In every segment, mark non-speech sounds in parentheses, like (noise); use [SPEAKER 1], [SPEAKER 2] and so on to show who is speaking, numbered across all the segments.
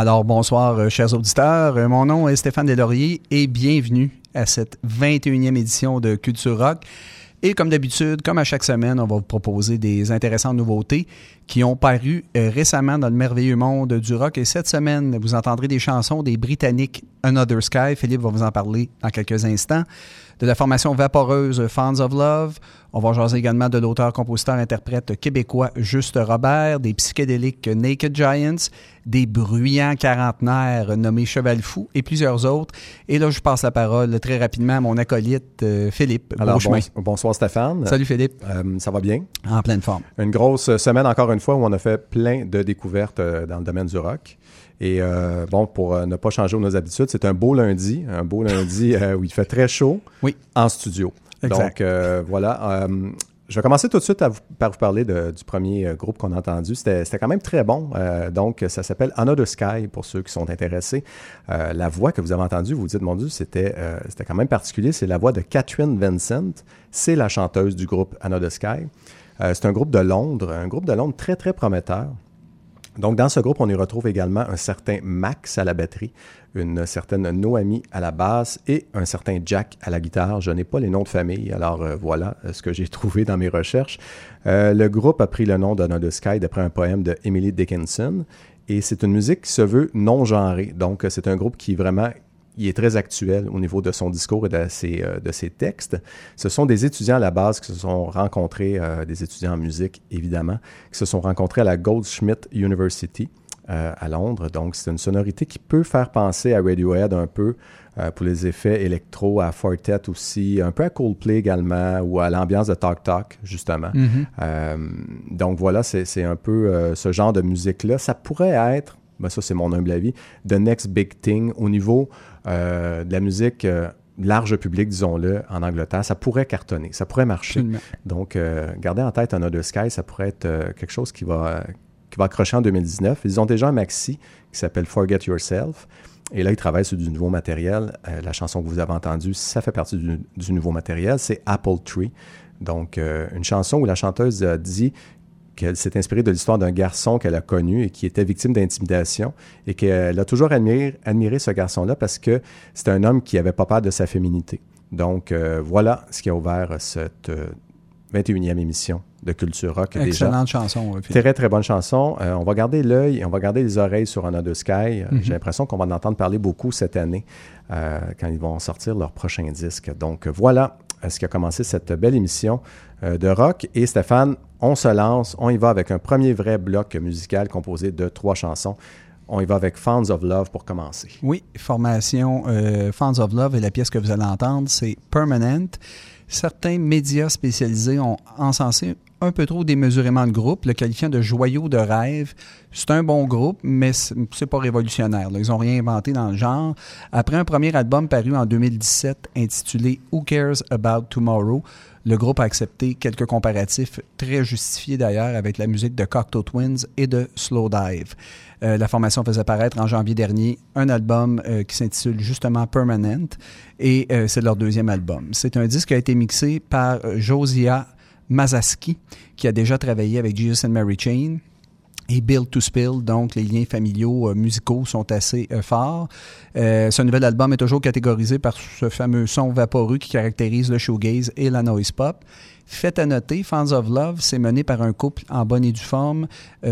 [SPEAKER 1] Alors, bonsoir, euh, chers auditeurs. Euh, mon nom est Stéphane Deslauriers et bienvenue à cette 21e édition de Culture Rock. Et comme d'habitude, comme à chaque semaine, on va vous proposer des intéressantes nouveautés qui ont paru euh, récemment dans le merveilleux monde du rock. Et cette semaine, vous entendrez des chansons des Britanniques Another Sky. Philippe va vous en parler dans quelques instants de la formation vaporeuse Fans of Love. On va jaser également de l'auteur, compositeur, interprète québécois Juste Robert, des psychédéliques Naked Giants, des bruyants quarantenaires nommés Cheval Fou et plusieurs autres. Et là, je passe la parole très rapidement à mon acolyte euh, Philippe.
[SPEAKER 2] Alors, bonsoir Stéphane.
[SPEAKER 1] Salut Philippe.
[SPEAKER 2] Euh, ça va bien?
[SPEAKER 1] En pleine forme.
[SPEAKER 2] Une grosse semaine encore une fois où on a fait plein de découvertes euh, dans le domaine du rock. Et euh, bon, pour euh, ne pas changer nos habitudes, c'est un beau lundi, un beau lundi euh, où il fait très chaud
[SPEAKER 1] oui.
[SPEAKER 2] en studio. Donc voilà.
[SPEAKER 3] je vais commencer tout de suite par vous parler du premier euh, groupe qu'on a entendu. C'était quand même très bon. Euh, donc, ça s'appelle Another Sky pour ceux qui sont intéressés. Euh, la voix que vous avez entendue, vous vous dites, mon Dieu, c'était quand même particulier. C'est la voix de Catherine Vincent. C'est la chanteuse du groupe Another Sky. c'est un groupe de Londres, un groupe de Londres très, très prometteur. Donc, dans ce groupe, on y retrouve également un certain Max à la batterie, une certaine Noami à la basse et un certain Jack à la guitare. Je n'ai pas les noms de famille, alors euh, voilà euh, ce que j'ai (laughs) trouvé dans mes recherches. Euh, le groupe a pris le nom de Sky d'après un poème de Emily Dickinson et c'est une musique qui se veut non genrée. Donc, c'est un groupe qui vraiment il est très actuel au niveau de son discours et de ses, euh, de ses textes. Ce sont des étudiants à la base qui se sont rencontrés, euh, des étudiants en musique évidemment, qui se sont rencontrés à la Goldsmith University euh, à Londres. Donc c'est une sonorité qui peut faire penser à Radiohead un peu pour les effets électro, à Fortet aussi, un peu à Coldplay également ou à l'ambiance de Talk Talk justement. Mm-hmm. donc voilà, c'est un peu ce genre de musique-là. Ça pourrait être ben ça c'est mon humble avis, the next big thing au niveau euh, de la musique euh, large public, disons-le, en Angleterre, ça pourrait cartonner, ça pourrait marcher. Donc, euh, gardez en tête Another Sky, ça pourrait être quelque chose qui va, qui va accrocher en 2019. Ils ont déjà un maxi qui s'appelle Forget Yourself. Et là, ils travaillent sur du nouveau matériel. la chanson que vous avez entendue, ça fait partie du, du nouveau matériel. C'est Apple Tree. Donc, une chanson où la chanteuse dit qu'elle s'est inspirée de l'histoire d'un garçon qu'elle a connu et qui était victime d'intimidation et qu'elle a toujours admiré, admiré ce garçon-là parce que c'est un homme qui n'avait pas peur de sa féminité. Donc euh, voilà ce qui a ouvert cette 21e euh, émission de Culture Rock.
[SPEAKER 1] Excellente chanson.
[SPEAKER 3] Très, très bonne chanson. Euh, on va garder l'œil, on va garder les oreilles sur Another Sky. Mhm. J'ai l'impression qu'on va en entendre parler beaucoup cette année quand ils vont sortir leur prochain disque. Donc voilà ce qui a commencé cette belle émission de rock. Et Stéphane, on se lance, on y va avec un premier vrai bloc musical composé de trois chansons. On y va avec Fans of Love pour commencer.
[SPEAKER 1] Oui, formation euh, Fans of Love et la pièce que vous allez entendre, c'est Permanent. Certains médias spécialisés ont encensé un peu trop démesurément le groupe, le qualifiant de joyau de rêve. C'est un bon groupe, mais c'est pas révolutionnaire. Ils ont rien inventé dans le genre. Après un premier album paru en 2017 intitulé Who Cares About Tomorrow, le groupe a accepté quelques comparatifs très justifiés d'ailleurs avec la musique de Cocteau Twins et de Slow Dive. Euh, la formation faisait paraître en janvier dernier un album euh, qui s'intitule justement Permanent et euh, c'est leur deuxième album. C'est un disque qui a été mixé par Josia Mazaski qui a déjà travaillé avec Jesus and Mary Chain et Build to Spill, donc les liens familiaux euh, musicaux sont assez euh, forts. Euh, ce nouvel album est toujours catégorisé par ce fameux son vaporeux qui caractérise le shoegaze et la noise pop. Fait à noter, Fans of Love, c'est mené par un couple en bonne et due forme,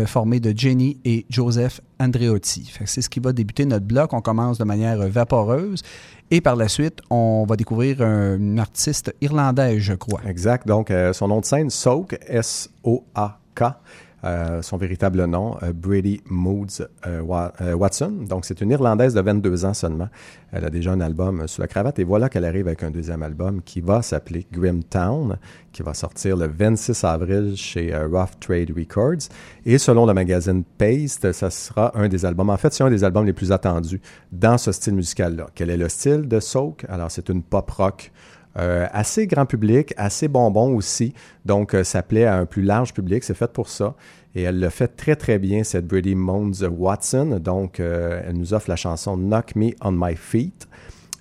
[SPEAKER 1] formé de Jenny et Joseph Andreotti. C'est ce qui va débuter notre bloc. On commence de manière vaporeuse. Et par la suite, on va découvrir un, artiste irlandais, je crois.
[SPEAKER 3] Exact. Donc, son nom de scène, Soak, S-O-A-K. Euh, son véritable nom, euh, Brady Moods euh, Watson. Donc, c'est une Irlandaise de 22 ans seulement. Elle a déjà un album sous la cravate et voilà qu'elle arrive avec un deuxième album qui va s'appeler Grim Town, qui va sortir le 26 avril chez Rough Trade Records. Et selon le magazine Paste, ça sera un des albums. En fait, c'est un des albums les plus attendus dans ce style musical-là. Quel est le style de Soak? Alors, c'est une pop rock euh, assez grand public, assez bonbon aussi. Donc, euh, ça plaît à un plus large public. C'est fait pour ça. Et elle le fait très, très bien, cette Brady Mones Watson. Donc, euh, elle nous offre la chanson Knock Me on My Feet.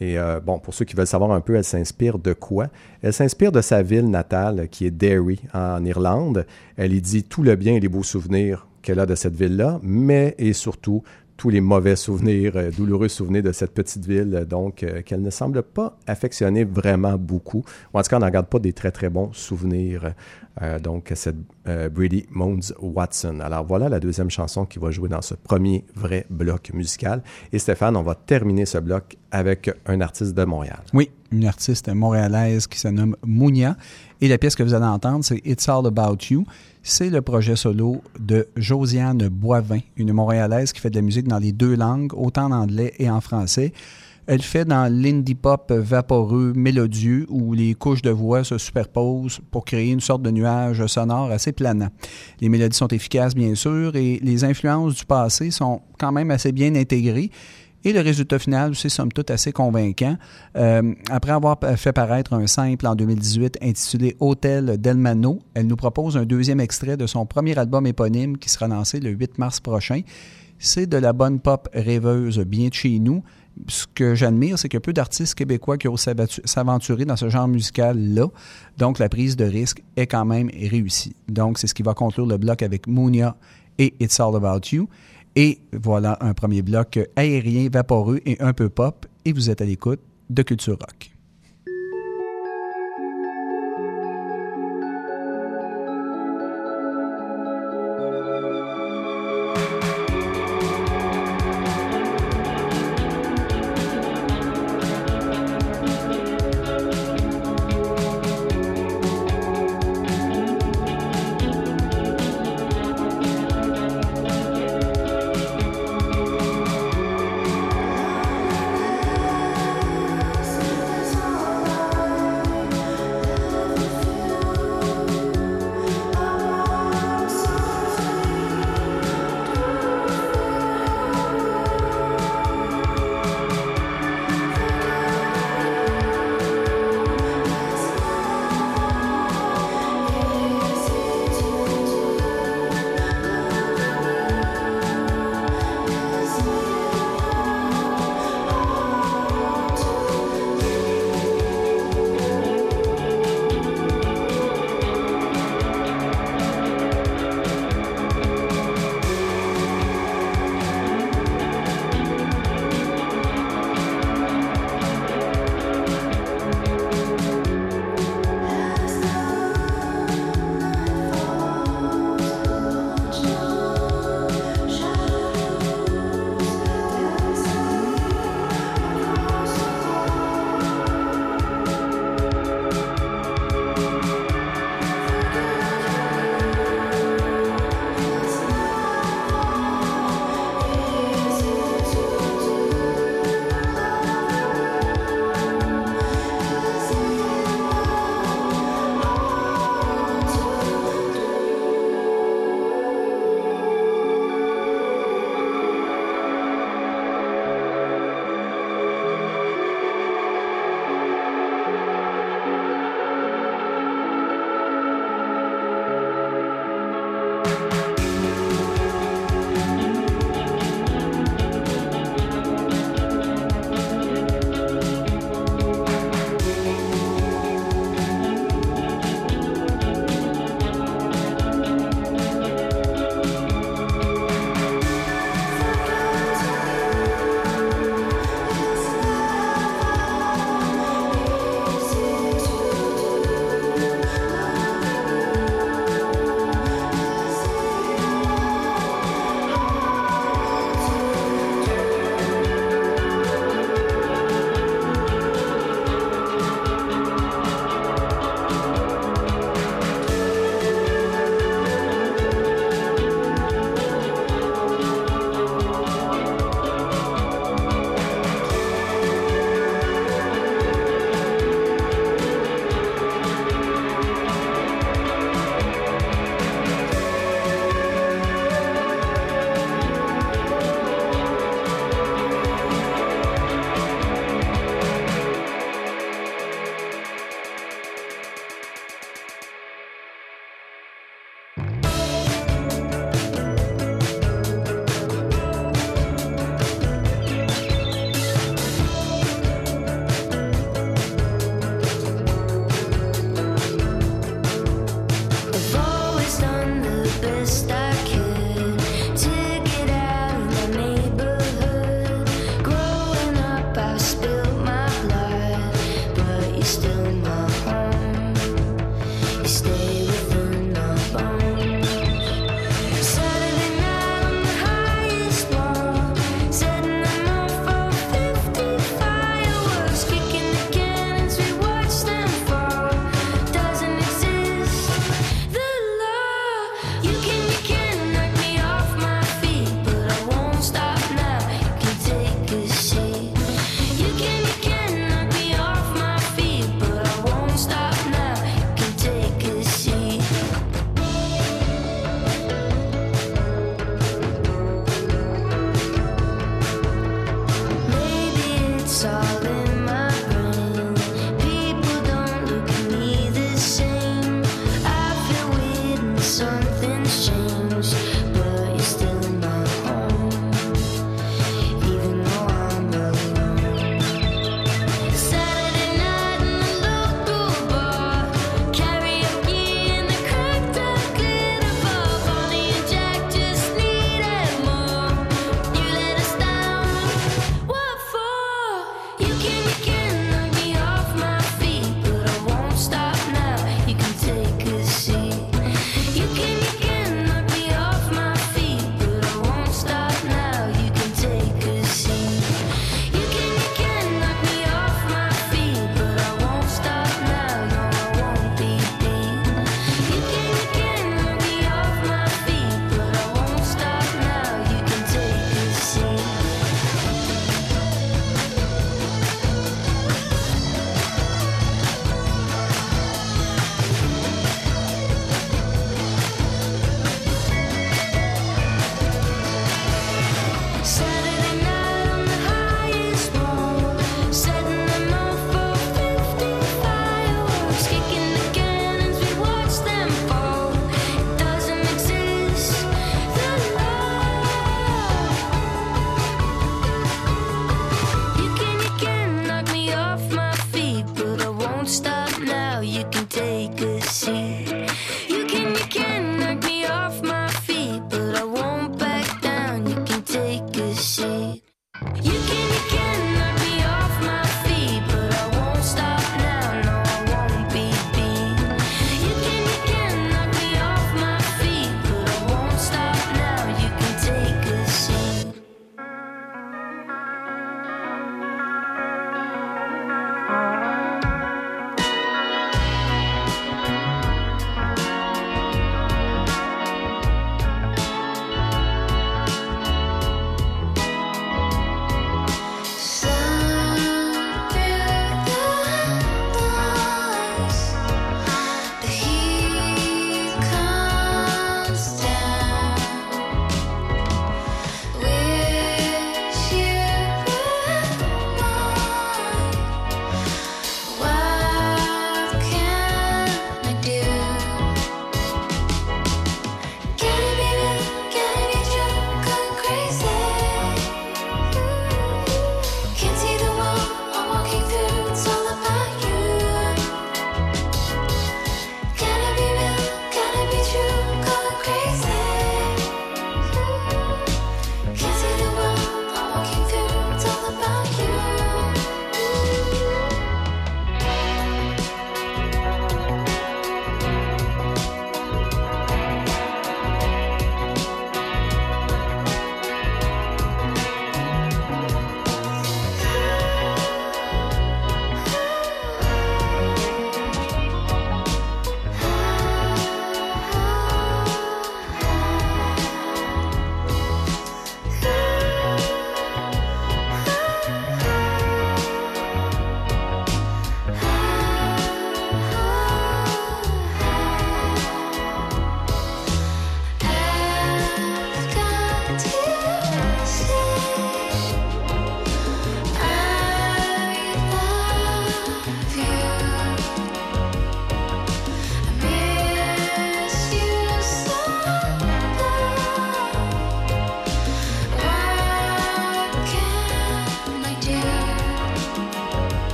[SPEAKER 3] Et bon, pour ceux qui veulent savoir un peu, elle s'inspire de quoi? Elle s'inspire de sa ville natale, qui est Derry, en Irlande. Elle y dit tout le bien et les beaux souvenirs qu'elle a de cette ville-là, mais et surtout tous les mauvais souvenirs, euh, douloureux souvenirs de cette petite ville, donc euh, qu'elle ne semble pas affectionner vraiment beaucoup. Ou en tout cas, on n'en garde pas des très très bons souvenirs. Euh, donc, cette Brady Mones Watson. Alors voilà la deuxième chanson qui va jouer dans ce premier vrai bloc musical. Et Stéphane, on va terminer ce bloc avec un artiste de Montréal.
[SPEAKER 1] Oui, une artiste montréalaise qui se nomme Mounia. Et la pièce que vous allez entendre, c'est It's All About You c'est le projet solo de Josiane Boivin, une Montréalaise qui fait de la musique dans les deux langues, autant en anglais et en français. Elle fait dans l'indie pop vaporeux, mélodieux, où les couches de voix se superposent pour créer une sorte de nuage sonore assez planant. Les mélodies sont efficaces, bien sûr, et les influences du passé sont quand même assez bien intégrées. Et le résultat final, c'est somme toute assez convaincant. Euh, après avoir fait paraître un simple en 2018 intitulé Hôtel Delmano, elle nous propose un deuxième extrait de son premier album éponyme qui sera lancé le 8 mars prochain. C'est de la bonne pop rêveuse bien de chez nous. Ce que j'admire, c'est a peu d'artistes québécois qui osent s'aventurer dans ce genre musical-là. Donc, la prise de risque est quand même réussie. Donc, c'est ce qui va conclure le bloc avec Mounia et It's All About You. Et voilà un premier bloc aérien, vaporeux et un peu pop. Et vous êtes à l'écoute de Culture Rock.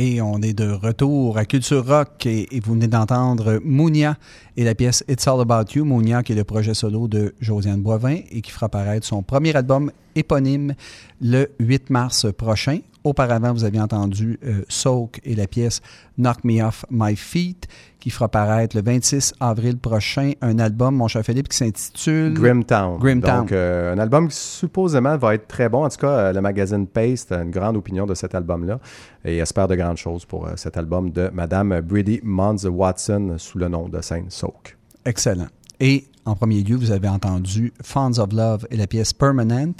[SPEAKER 1] Et on est de retour à Culture Rock et, vous venez d'entendre Mounia et la pièce It's All About You. Mounia qui est le projet solo de Josiane Boivin et qui fera paraître son premier album éponyme le 8 mars prochain. Auparavant, vous aviez entendu euh, Soak et la pièce Knock Me Off My Feet qui fera paraître le 26 avril prochain un album, mon cher Philippe, qui s'intitule
[SPEAKER 3] Grimtown.
[SPEAKER 1] Grimtown.
[SPEAKER 3] Donc, euh, un album qui supposément va être très bon. En tout cas, euh, le magazine Paste a une grande opinion de cet album-là et espère de grandes choses pour cet album de Madame Brady Mons Watson sous le nom de scène Soak.
[SPEAKER 1] Excellent. Et en premier lieu, vous avez entendu Fonds of Love et la pièce Permanent.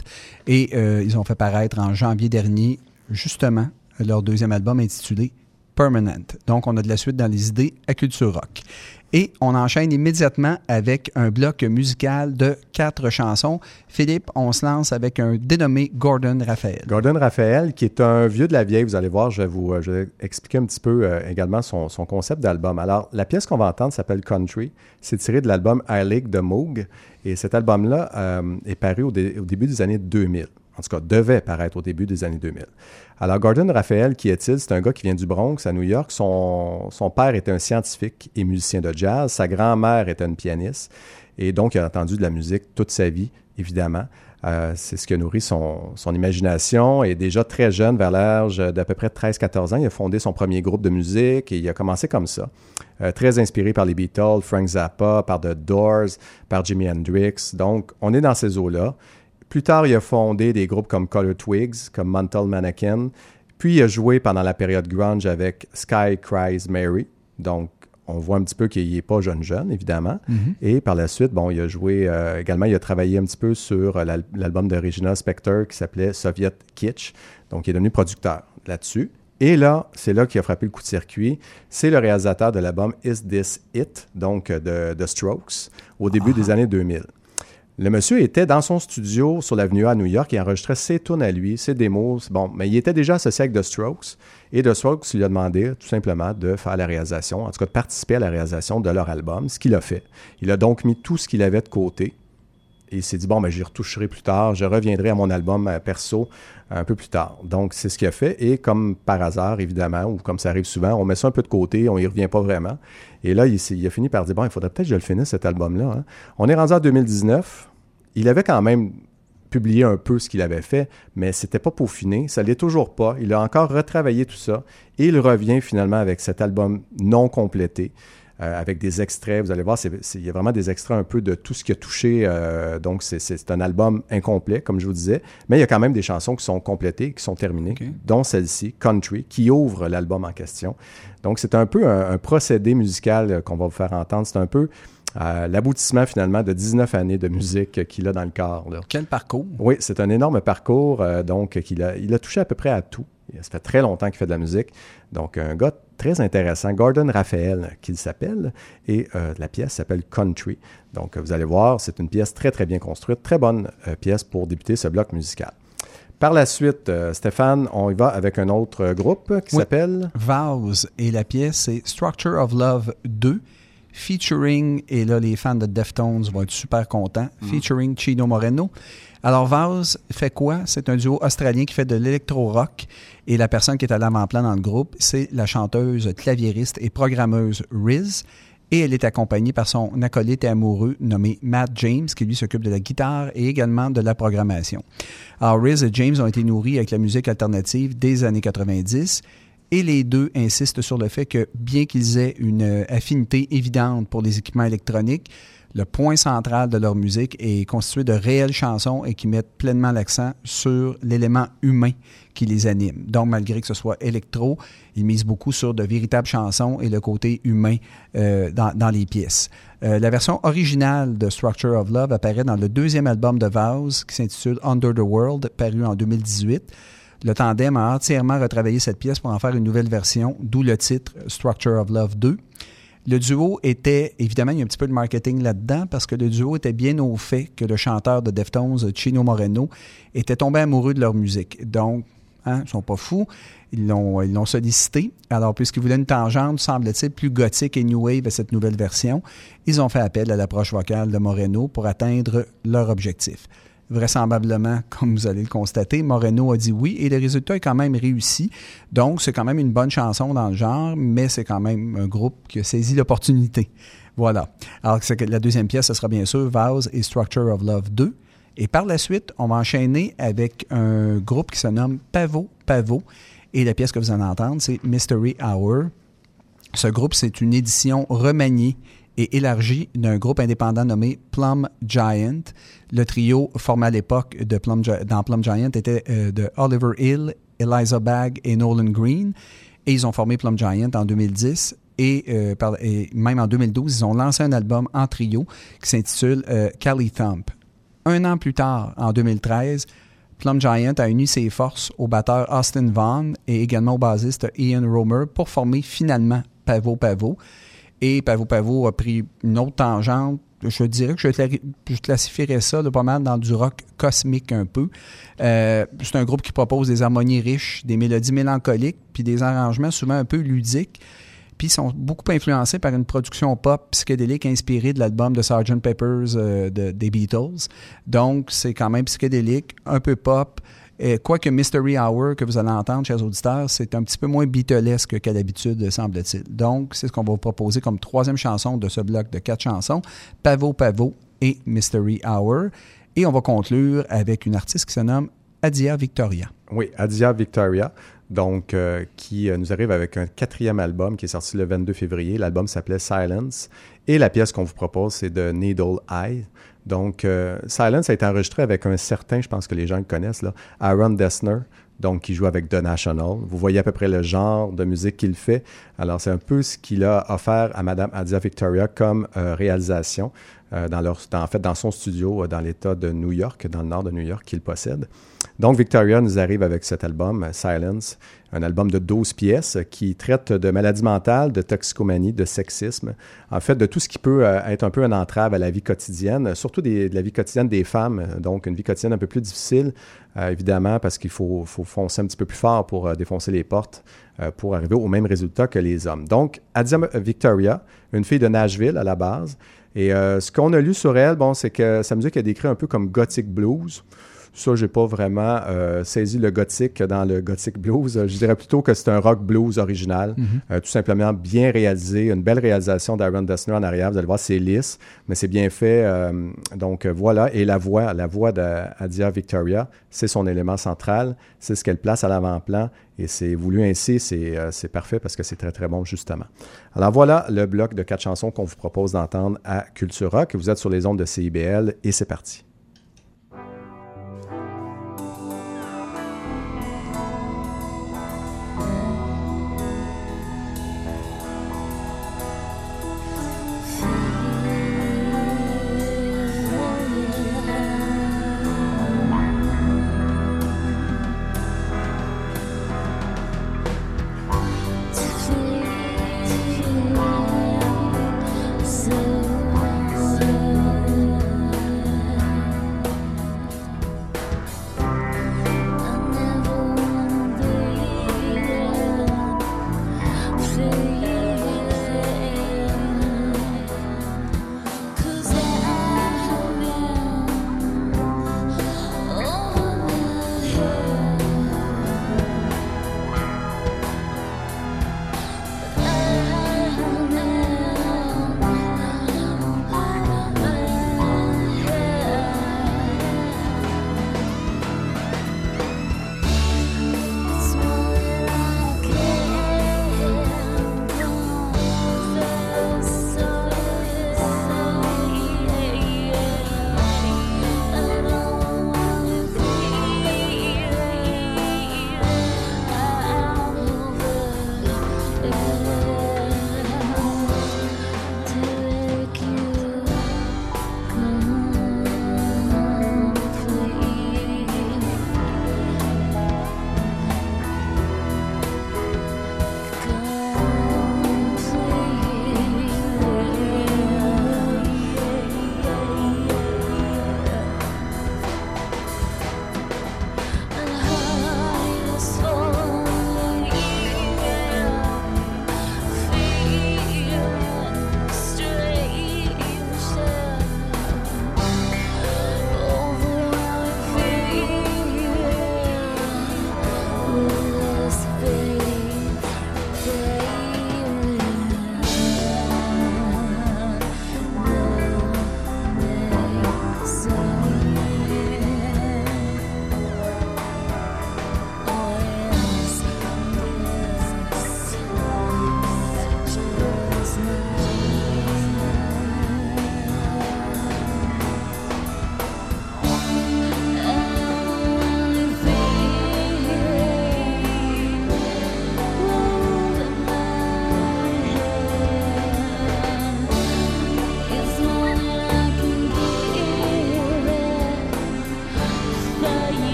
[SPEAKER 1] Et ils ont fait paraître en janvier dernier justement leur deuxième album intitulé Permanent. Donc, on a de la suite dans les idées à Culture Rock. Et on enchaîne immédiatement avec un bloc musical de quatre chansons. Philippe, on se lance avec un dénommé Gordon Raphaël.
[SPEAKER 3] Gordon Raphaël, qui est un vieux de la vieille, vous allez voir, je vais vous euh, expliquer un petit peu euh, également son, concept d'album. Alors, la pièce qu'on va entendre s'appelle Country. C'est tiré de l'album I Lake de Moog. Et cet album-là euh, est paru au, au, début des années 2000 en tout cas devait paraître au début des années 2000. Alors Gordon Raphael, qui est-il? C'est un gars qui vient du Bronx, à New York. Son, père était un scientifique et musicien de jazz. Sa grand-mère était une pianiste. Et donc, il a entendu de la musique toute sa vie, évidemment. Euh, c'est ce qui a nourri son, son, imagination. Et déjà très jeune, vers l'âge d'à peu près 13-14 ans, il a fondé son premier groupe de musique et il a commencé comme ça. Euh, très inspiré par les Beatles, Frank Zappa, par The Doors, par Jimi Hendrix. Donc, on est dans ces eaux-là. Plus tard, il a fondé des groupes comme Color Twigs, comme Mantle Mannequin. Puis il a joué pendant la période grunge avec Sky Cries Mary. Donc, on voit un petit peu qu'il n'est pas jeune jeune, évidemment. Mm-hmm. Et par la suite, bon, il a joué euh, également, il a travaillé un petit peu sur euh, l'album de Regina Spector qui s'appelait Soviet Kitsch. Donc, il est devenu producteur là-dessus. Et là, c'est là qu'il a frappé le coup de circuit. C'est le réalisateur de l'album Is This It, donc de, The Strokes, au début des ah. années 2000. Le monsieur était dans son studio sur l'avenue A à New York et enregistrait ses tunes à lui, ses démos. Bon, mais il était déjà associé avec The Strokes. Et The Strokes lui a demandé tout simplement de faire la réalisation, en tout cas de participer à la réalisation de leur album, ce qu'il a fait. Il a donc mis tout ce qu'il avait de côté et il s'est dit, bon, ben, j'y retoucherai plus tard, je reviendrai à mon album euh, perso un peu plus tard. Donc, c'est ce qu'il a fait. Et comme par hasard, évidemment, ou comme ça arrive souvent, on met ça un peu de côté, on y revient pas vraiment. Et là, il, il a fini par dire, bon, il faudrait peut-être que je le finisse, cet album-là. Hein. On est rendu en 2019. Il avait quand même publié un peu ce qu'il avait fait, mais c'était pas peaufiné, ça l'est toujours pas. Il a encore retravaillé tout ça et il revient finalement avec cet album non complété. Euh, avec des extraits. Vous allez voir, il y a vraiment des extraits un peu de tout ce qui a touché. Euh, donc, c'est un album incomplet, comme je vous disais. Mais il y a quand même des chansons qui sont complétées, qui sont terminées, dont celle-ci, Country, qui ouvre l'album en question. Donc, c'est un peu un, procédé musical euh, qu'on va vous faire entendre. C'est un peu l'aboutissement finalement de 19 années de musique qu'il a dans le corps.
[SPEAKER 1] Quel parcours!
[SPEAKER 3] Oui, c'est un énorme parcours. donc, qu'il a, il a touché à peu près à tout. Ça fait très longtemps qu'il fait de la musique. Donc, un gars très intéressant, Gordon Raphael, qu'il s'appelle, et euh, la pièce s'appelle Country. Donc, vous allez voir, c'est une pièce très, très bien construite, très bonne euh, pièce pour débuter ce bloc musical. Par la suite, euh, Stéphane, on y va avec un autre groupe qui s'appelle
[SPEAKER 1] Vows, et la pièce c'est Structure of Love 2 featuring, et là, les fans de Deftones vont être super contents, mm. featuring Chino Moreno. Alors, Vaz fait quoi? C'est un duo australien qui fait de l'électro-rock. Et la personne qui est à l'avant-plan dans le groupe, c'est la chanteuse, claviériste et programmeuse Riz. Et elle est accompagnée par son acolyte et amoureux nommé Matt James, qui lui s'occupe de la guitare et également de la programmation. Alors, Riz et James ont été nourris avec la musique alternative des années 90 et les deux insistent sur le fait que bien qu'ils aient une affinité évidente pour les équipements électroniques, le point central de leur musique est constitué de réelles chansons et qui mettent pleinement l'accent sur l'élément humain qui les anime. Donc, malgré que ce soit électro, ils misent beaucoup sur de véritables chansons et le côté humain euh, dans, les pièces. Euh, la version originale de Structure of Love apparaît dans le deuxième album de Vows qui s'intitule Under the World, paru en 2018. Le tandem a entièrement retravaillé cette pièce pour en faire une nouvelle version, d'où le titre Structure of Love 2. Le duo était, évidemment, il y a un petit peu de marketing là-dedans parce que le duo était bien au fait que le chanteur de Deftones, Chino Moreno, était tombé amoureux de leur musique. Donc, hein, ils ne sont pas fous. Ils l'ont, ils l'ont sollicité. Alors, puisqu'ils voulaient une tangente, semble-t-il, plus gothique et new wave à cette nouvelle version, ils ont fait appel à l'approche vocale de Moreno pour atteindre leur objectif vraisemblablement, comme vous allez le constater, Moreno a dit oui et le résultat est quand même réussi. Donc, c'est quand même une bonne chanson dans le genre, mais c'est quand même un groupe qui a saisi l'opportunité. Voilà. Alors, la deuxième pièce, ce sera bien sûr Vows et Structure of Love 2. Et par la suite, on va enchaîner avec un groupe qui se nomme Pavo Pavo. Et la pièce que vous allez entendre, c'est Mystery Hour. Ce groupe, c'est une édition remaniée et élargie d'un groupe indépendant nommé Plum Giant. Le trio formé à l'époque de Plum, dans Plum Giant était euh, de Oliver Hill, Eliza Bagg et Nolan Green. Et ils ont formé Plum Giant en 2010. Et, euh, et, même en 2012, ils ont lancé un album en trio qui s'intitule euh, Cali Thump. Un an plus tard, en 2013, Plum Giant a uni ses forces au batteur Austin Vaughn et également au bassiste Ian Romer pour former finalement Pavo Pavo. Et Pavo Pavo a pris une autre tangente. Je dirais que je, classifierais ça de pas mal dans du rock cosmique un peu. Euh, c'est un groupe qui propose des harmonies riches, des mélodies mélancoliques, puis des arrangements souvent un peu ludiques. Puis ils sont beaucoup influencés par une production pop psychédélique inspirée de l'album de Sgt. Pepper's euh, des Beatles. Donc c'est quand même psychédélique, un peu pop. Quoique Mystery Hour que vous allez entendre, chers auditeurs, c'est un petit peu moins beatlesque qu'à l'habitude, semble-t-il. Donc, c'est ce qu'on va vous proposer comme troisième chanson de ce bloc de quatre chansons, Pavo Pavo et Mystery Hour. Et on va conclure avec une artiste qui se nomme Adia Victoria.
[SPEAKER 3] Oui, Adia Victoria, donc euh, qui euh, nous arrive avec un quatrième album qui est sorti le 22 février. L'album s'appelait Silence. Et la pièce qu'on vous propose, c'est de Needle Eye. Donc, euh, Silence a été enregistré avec un certain, je pense que les gens le connaissent, Aaron Dessner, donc qui joue avec The National. Vous voyez à peu près le genre de musique qu'il fait. Alors, c'est un peu ce qu'il a offert à Madame Adia Victoria comme euh, réalisation dans leur, en fait, dans son studio dans l'État de New York, dans le nord de New York qu'il possède. Donc, Victoria nous arrive avec cet album, Silence, un album de 12 pièces qui traite de maladies mentales, de toxicomanie, de sexisme, en fait, de tout ce qui peut euh, être un peu une entrave à la vie quotidienne, surtout de la vie quotidienne des femmes, donc une vie quotidienne un peu plus difficile, euh, évidemment, parce qu'il faut, foncer un petit peu plus fort pour euh, défoncer les portes pour arriver au même résultat que les hommes. Donc, Adia Victoria, une fille de Nashville à la base, et ce qu'on a lu sur elle, bon, c'est que sa musique est décrite un peu comme gothic blues. Ça, j'ai pas vraiment euh, saisi le gothique dans le gothic blues. Je dirais plutôt que c'est un rock blues original, mhm. euh, tout simplement bien réalisé, une belle réalisation d'Aaron Dessner en arrière. Vous allez voir, c'est lisse, mais c'est bien fait. Euh, donc voilà, et la voix, la voix d'Adia Victoria, c'est son élément central, c'est ce qu'elle place à l'avant-plan, et c'est voulu ainsi, c'est parfait parce que c'est très très bon justement. Alors voilà le bloc de quatre chansons qu'on vous propose d'entendre à Culture Rock. Vous êtes sur les ondes de CIBL et c'est parti.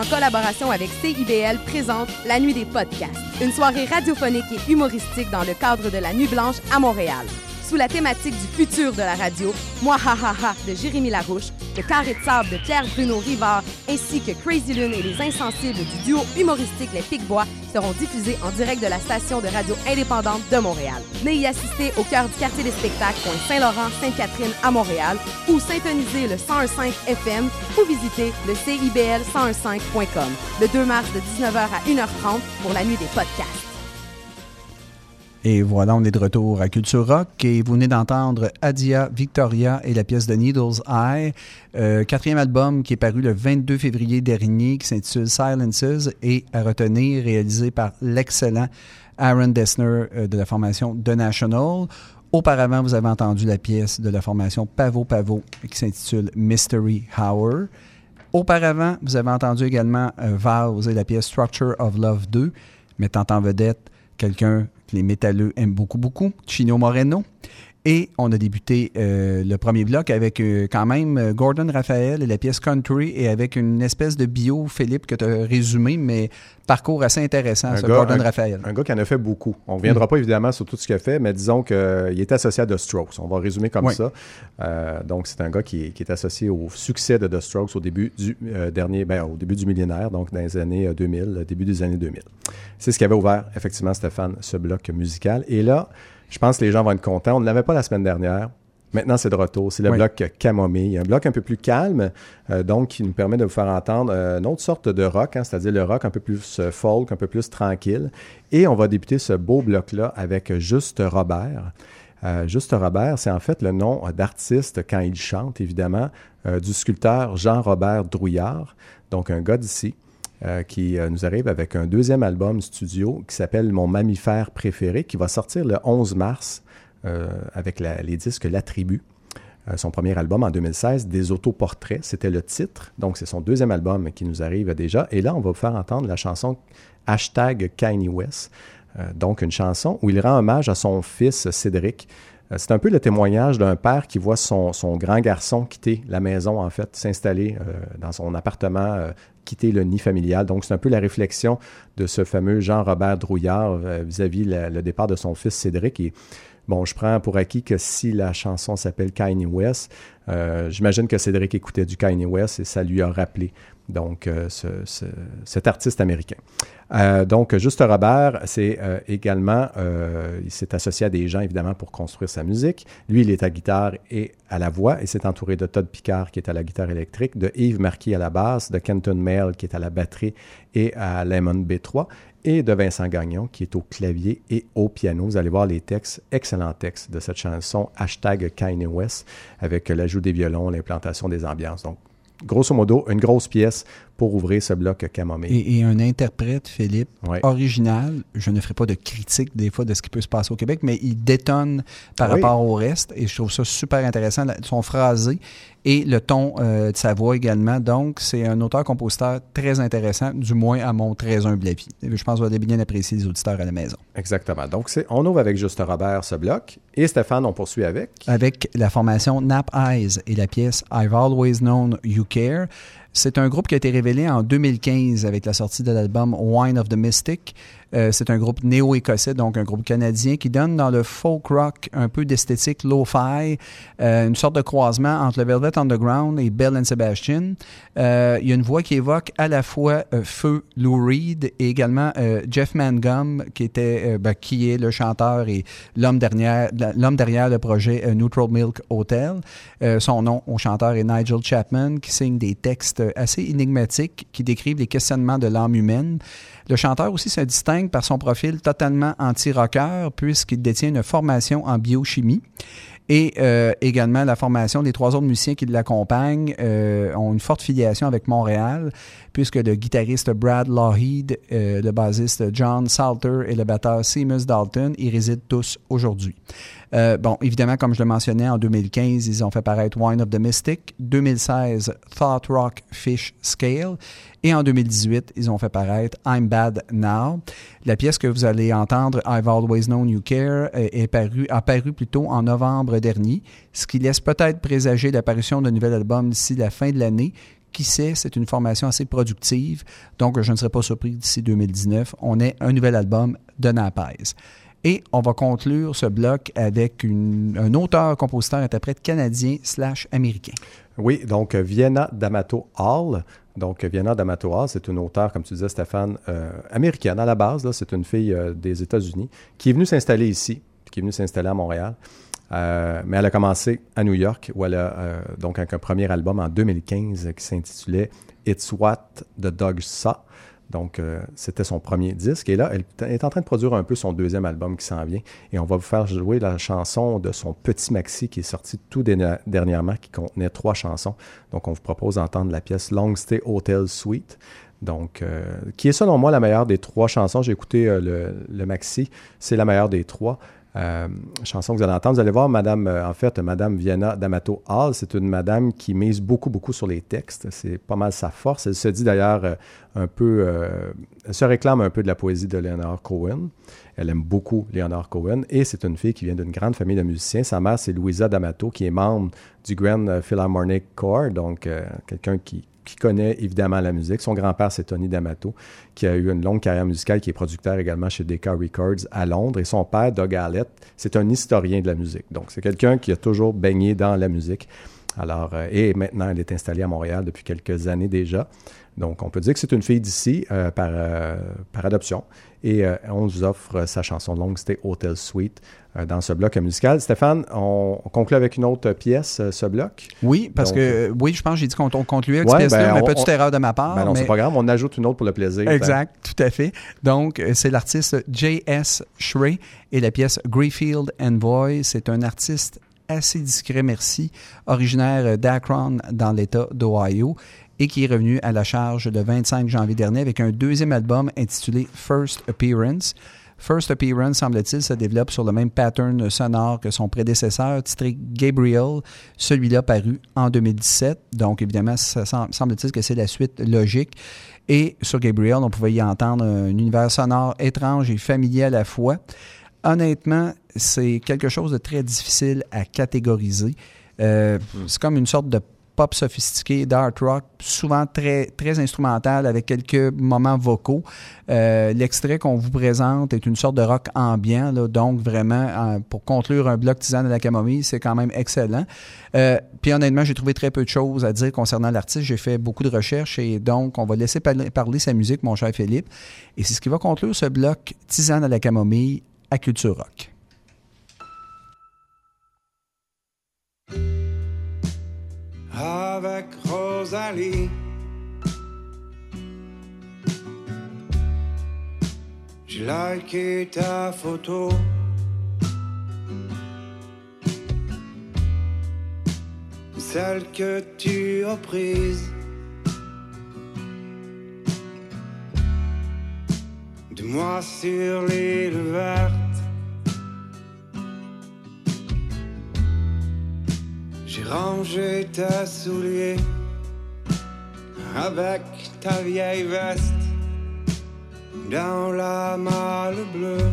[SPEAKER 4] En collaboration avec CIBL, présente La Nuit des podcasts, une soirée radiophonique et humoristique dans le cadre de la Nuit Blanche à Montréal. Sous la thématique du futur de la radio, Moi ha ha ha de Jérémy Larouche, Le Carré de sable de Pierre Bruno Rivard, ainsi que Crazy Lune et les Insensibles du duo humoristique Les Pic-Bois seront diffusés en direct de la station de radio indépendante de Montréal. Venez y assister au cœur du quartier des spectacles, Saint-Laurent, Sainte-Catherine à Montréal, ou syntoniser le 1015 FM ou visiter le CIBL1015.com le 2 mars de 19h à 1h30 pour la nuit des podcasts.
[SPEAKER 1] Et voilà, on est de retour à Culture Rock et vous venez d'entendre Adia Victoria et la pièce de Needle's Eye, euh, quatrième album qui est paru le 22 février dernier qui s'intitule Silences et à retenir réalisé par l'excellent Aaron Dessner euh, de la formation The National. Auparavant, vous avez entendu la pièce de la formation Pavo Pavo qui s'intitule Mystery Hour. Auparavant, vous avez entendu également euh, Vows et la pièce Structure of Love 2, mettant en vedette quelqu'un les métalleux aiment beaucoup, beaucoup, Chino Moreno. Et on a débuté euh, le premier bloc avec euh, quand même euh, Gordon Raphaël et la pièce Country et avec une espèce de bio, Philippe, que tu as résumé, mais parcours assez intéressant, ce Gordon Raphaël.
[SPEAKER 3] Un gars qui en a fait beaucoup. On ne reviendra mm. pas évidemment sur tout ce qu'il a fait, mais disons qu'il est associé à The Strokes. On va résumer comme ça. donc, c'est un gars qui, est associé au succès de The Strokes au début du dernier, ben, au début du millénaire, donc dans les années 2000, début des années 2000. C'est ce qui avait ouvert, effectivement, Stéphane, ce bloc musical. Et là, je pense que les gens vont être contents. On ne l'avait pas la semaine dernière. Maintenant, c'est de retour. C'est le bloc Camomille. Un bloc un peu plus calme, euh, donc qui nous permet de vous faire entendre euh, une autre sorte de rock, hein, c'est-à-dire le rock un peu plus euh, folk, un peu plus tranquille. Et on va débuter ce beau bloc-là avec Juste Robert. Juste Robert, c'est en fait le nom d'artiste quand il chante, évidemment, du sculpteur Jean-Robert Drouillard, donc un gars d'ici. Euh, qui euh, nous arrive avec un deuxième album studio qui s'appelle Mon mammifère préféré, qui va sortir le 11 mars euh, avec les disques La Tribu. son premier album en 2016, Des autoportraits, c'était le titre. Donc, c'est son deuxième album qui nous arrive déjà. Et là, on va vous faire entendre la chanson hashtag Kanye West. donc, une chanson où il rend hommage à son fils Cédric. C'est un peu le témoignage d'un père qui voit son, grand garçon quitter la maison, en fait, s'installer dans son appartement quitter le nid familial. Donc, c'est un peu la réflexion de ce fameux Jean-Robert Drouillard euh, vis-à-vis le départ de son fils Cédric. Et bon, je prends pour acquis que si la chanson s'appelle Kanye West, euh, j'imagine que Cédric écoutait du Kanye West et ça lui a rappelé donc euh, cet artiste américain. Euh, donc, Juste Robert, c'est euh, également, il s'est associé à des gens évidemment pour construire sa musique. Lui, il est à guitare et à la voix et s'est entouré de Todd Picard qui est à la guitare électrique, de Yves Marquis à la basse, de Kenton Mail qui est à la batterie et à Lemon B3 et de Vincent Gagnon qui est au clavier et au piano. Vous allez voir les textes, excellents textes de cette chanson, hashtag Kanye West, avec l'ajout des violons, l'implantation des ambiances. Grosso modo, une grosse pièce pour ouvrir ce bloc camomille.
[SPEAKER 1] Et, et un interprète, Philippe, original. Je ne ferai pas de critique des fois de ce qui peut se passer au Québec, mais il détonne par rapport au reste et je trouve ça super intéressant. Son phrasé et le ton euh, de sa voix également. Donc, c'est un auteur-compositeur très intéressant, du moins à mon très humble avis. Je pense que vous allez bien apprécier les auditeurs à la maison.
[SPEAKER 3] Exactement. Donc, on ouvre avec Juste Robert ce bloc. Et Stéphane, on poursuit avec?
[SPEAKER 1] Avec la formation Nap Eyes et la pièce I've Always Known You Care. C'est un groupe qui a été révélé en 2015 avec la sortie de l'album Wine of the Mystic. Euh, c'est un groupe néo-écossais, donc un groupe canadien qui donne dans le folk rock un peu d'esthétique lo-fi, euh, une sorte de croisement entre le Velvet Underground et Bell and Sebastian. Euh, il y a une voix qui évoque à la fois Feu Lou Reed et également Jeff Mangum, qui, était, ben, qui est le chanteur et l'homme derrière, l'homme derrière le projet Neutral Milk Hotel. son nom au chanteur est Nigel Chapman, qui signe des textes assez énigmatiques qui décrivent les questionnements de l'âme humaine. Le chanteur aussi se distingue par son profil totalement anti-rocker puisqu'il détient une formation en biochimie. Et euh, également, la formation des trois autres musiciens qui l'accompagnent euh, ont une forte filiation avec Montréal, puisque le guitariste Brad Lougheed, euh, le bassiste John Salter et le batteur Seamus Dalton y résident tous aujourd'hui. Bon, évidemment, comme je le mentionnais, en 2015, ils ont fait paraître Wine of the Mystic. 2016, Thought Rock Fish Scale. Et en 2018, ils ont fait paraître I'm Bad Now. La pièce que vous allez entendre, I've Always Known You Care, euh, est paru, a paru plutôt en novembre dernier, ce qui laisse peut-être présager l'apparition d'un nouvel album d'ici la fin de l'année, qui sait, c'est une formation assez productive. Donc, je ne serais pas surpris d'ici 2019, on ait un nouvel album de Napaz. Et on va conclure ce bloc avec un auteur, compositeur, interprète canadien slash américain.
[SPEAKER 3] Oui, donc Vienna D'Amato Hall. Donc, Vienna D'Amato Hall, c'est une auteure, comme tu disais, Stéphane, euh, américaine à la base. C'est une fille euh, des États-Unis qui est venue s'installer ici, qui est venue s'installer à Montréal. Euh, mais elle a commencé à New York, où elle a donc un premier album en 2015 qui s'intitulait It's What the Dog Saw. Donc, euh, c'était son premier disque. Et là, elle est en train de produire un peu son deuxième album qui s'en vient. Et on va vous faire jouer la chanson de son petit maxi qui est sorti tout dernièrement, qui contenait trois chansons. Donc, on vous propose d'entendre la pièce Long Stay Hotel Suite. Donc, euh, qui est selon moi la meilleure des trois chansons. J'ai écouté euh, le, le, maxi, c'est la meilleure des trois. Euh, chanson que vous allez entendre. Vous allez voir, Madame, euh, en fait, Madame Vienna D'Amato Hall, c'est une madame qui mise beaucoup, beaucoup sur les textes. C'est pas mal sa force. Elle se dit d'ailleurs euh, un peu, elle se réclame un peu de la poésie de Leonard Cohen. Elle aime beaucoup Leonard Cohen et c'est une fille qui vient d'une grande famille de musiciens. Sa mère, c'est Louisa D'Amato, qui est membre du Grand Philharmonic Corps, donc quelqu'un qui, qui connaît évidemment la musique. Son grand-père, c'est Tony D'Amato, qui a eu une longue carrière musicale, qui est producteur également chez Decca Records à Londres. Et son père, Doug Allett, c'est un historien de la musique. Donc, c'est quelqu'un qui a toujours baigné dans la musique. Alors, euh, et maintenant, elle est installée à Montréal depuis quelques années déjà. Donc, on peut dire que c'est une fille d'ici euh, par, euh, par adoption. Et on vous offre sa chanson Long Stay Hotel Suite dans ce bloc musical. Stéphane, on, conclut avec une autre pièce, ce bloc.
[SPEAKER 1] Oui, parce que, oui, je pense que j'ai dit qu'on concluait avec cette pièce-là, ben, mais petite erreur de ma part.
[SPEAKER 3] Ben non, c'est pas grave, on ajoute une autre pour le plaisir.
[SPEAKER 1] Exact, tout à fait. Donc, c'est l'artiste J.S. Shrey et la pièce Greyfield Envoy. C'est un artiste assez discret, merci, originaire d'Akron dans l'État d'Ohio et qui est revenu à la charge le 25 janvier dernier avec un deuxième album intitulé First Appearance. First Appearance, semble-t-il, se développe sur le même pattern sonore que son prédécesseur, titré Gabriel, celui-là paru en 2017. Donc, évidemment, semble-t-il que c'est la suite logique. Et sur Gabriel, on pouvait y entendre un univers sonore étrange et familier à la fois honnêtement, c'est quelque chose de très difficile à catégoriser. Euh, hmm. C'est comme une sorte de pop sophistiqué, d'art rock, souvent très, très instrumental avec quelques moments vocaux. Euh, l'extrait qu'on vous présente est une sorte de rock ambiant, donc vraiment, pour conclure un bloc tisane de la camomille, c'est quand même excellent. Euh, puis honnêtement, j'ai trouvé très peu de choses à dire concernant l'artiste. J'ai fait beaucoup de recherches et donc on va laisser parler sa musique, mon cher Philippe. Et c'est ce qui va conclure ce bloc tisane à la camomille à Culture Rock.
[SPEAKER 5] Avec Rosalie, j'ai liké ta photo. Celle que tu as prise. de moi sur l'île verte. Rangé ta soulier avec ta vieille veste dans la malle bleue.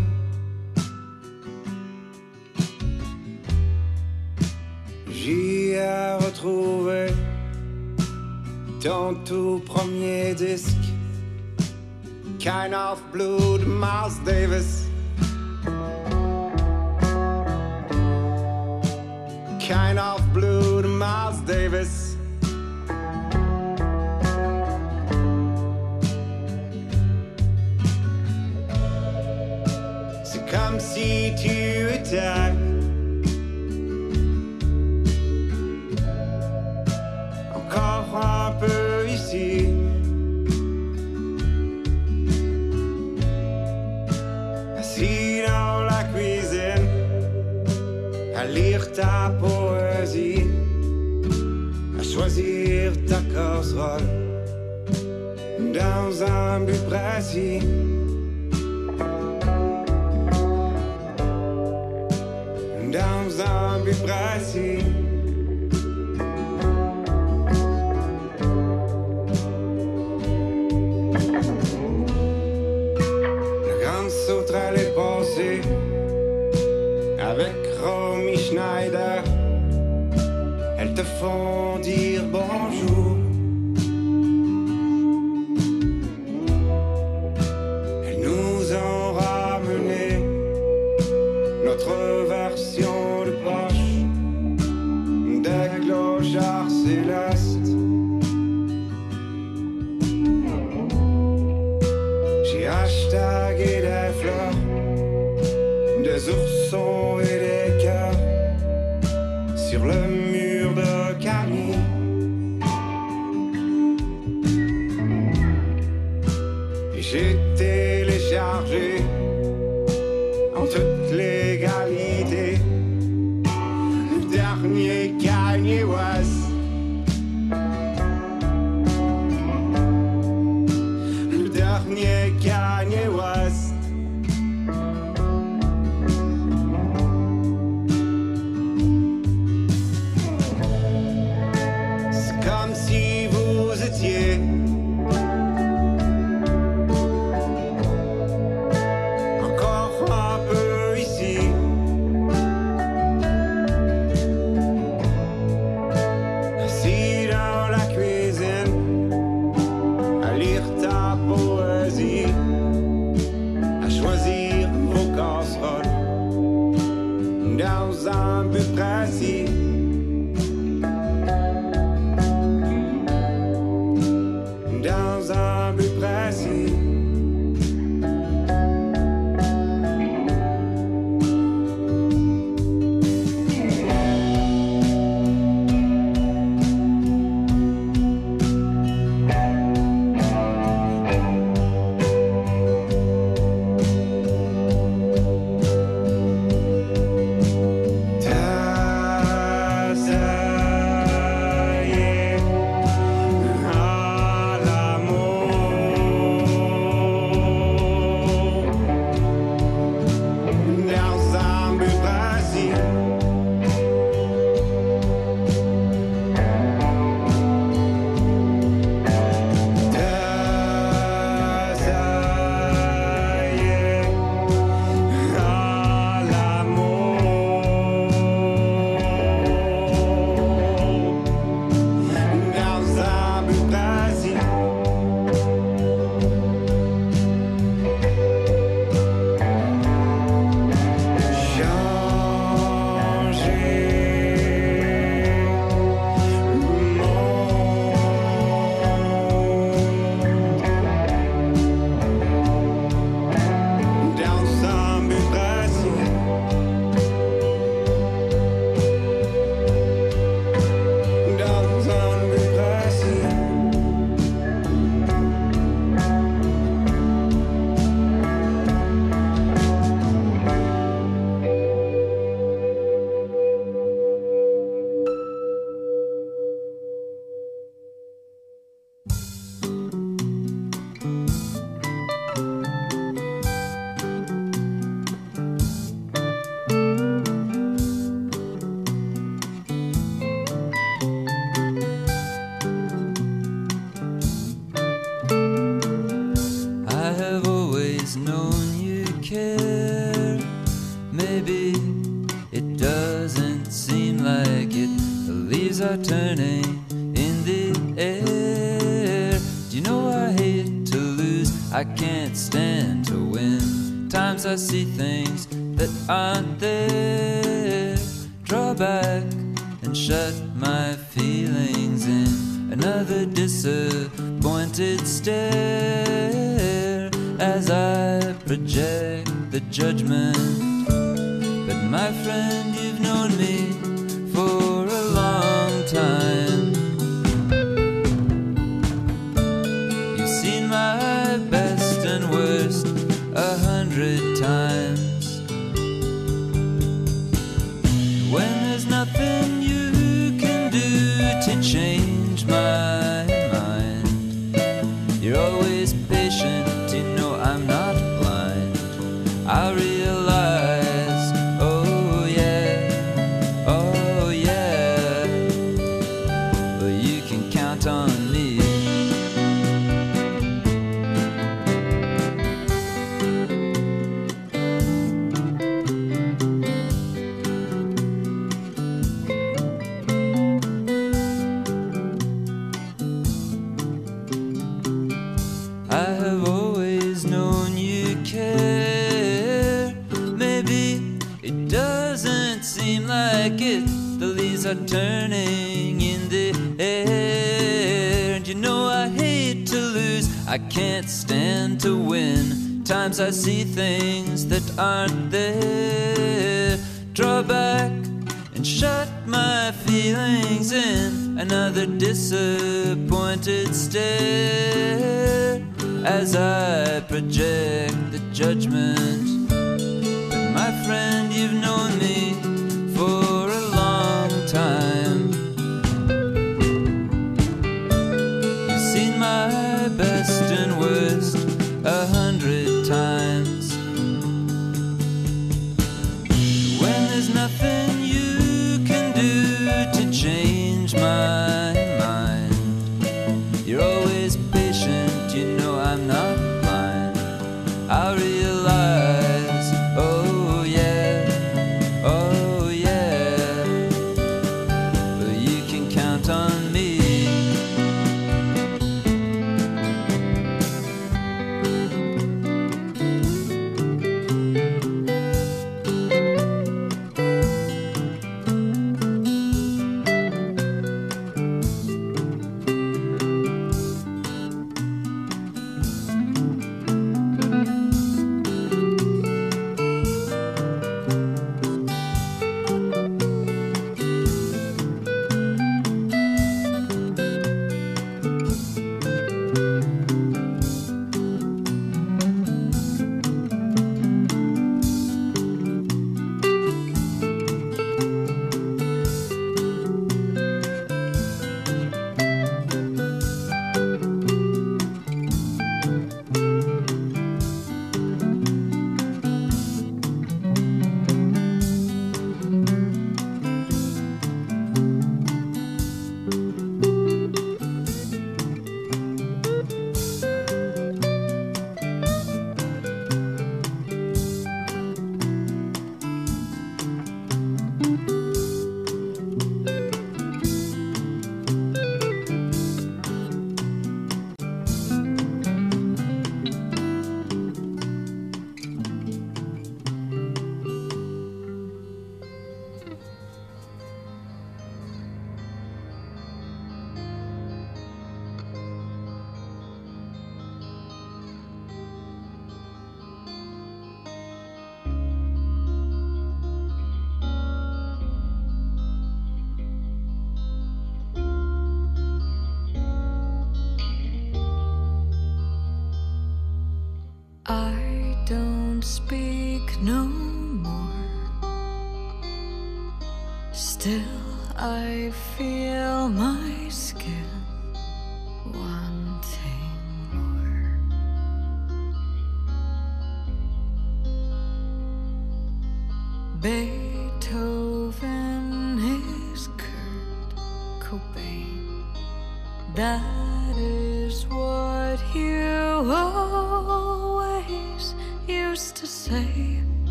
[SPEAKER 5] J'y ai retrouvé ton tout premier disque kind of blue to Miles Davis. Kind of blue to Miles Davis. C'est comme si tu étais encore un peu ici. ta poésie, dans un but. Dans un but précis. La grande sauterelle est passée avec Schneider, elles te font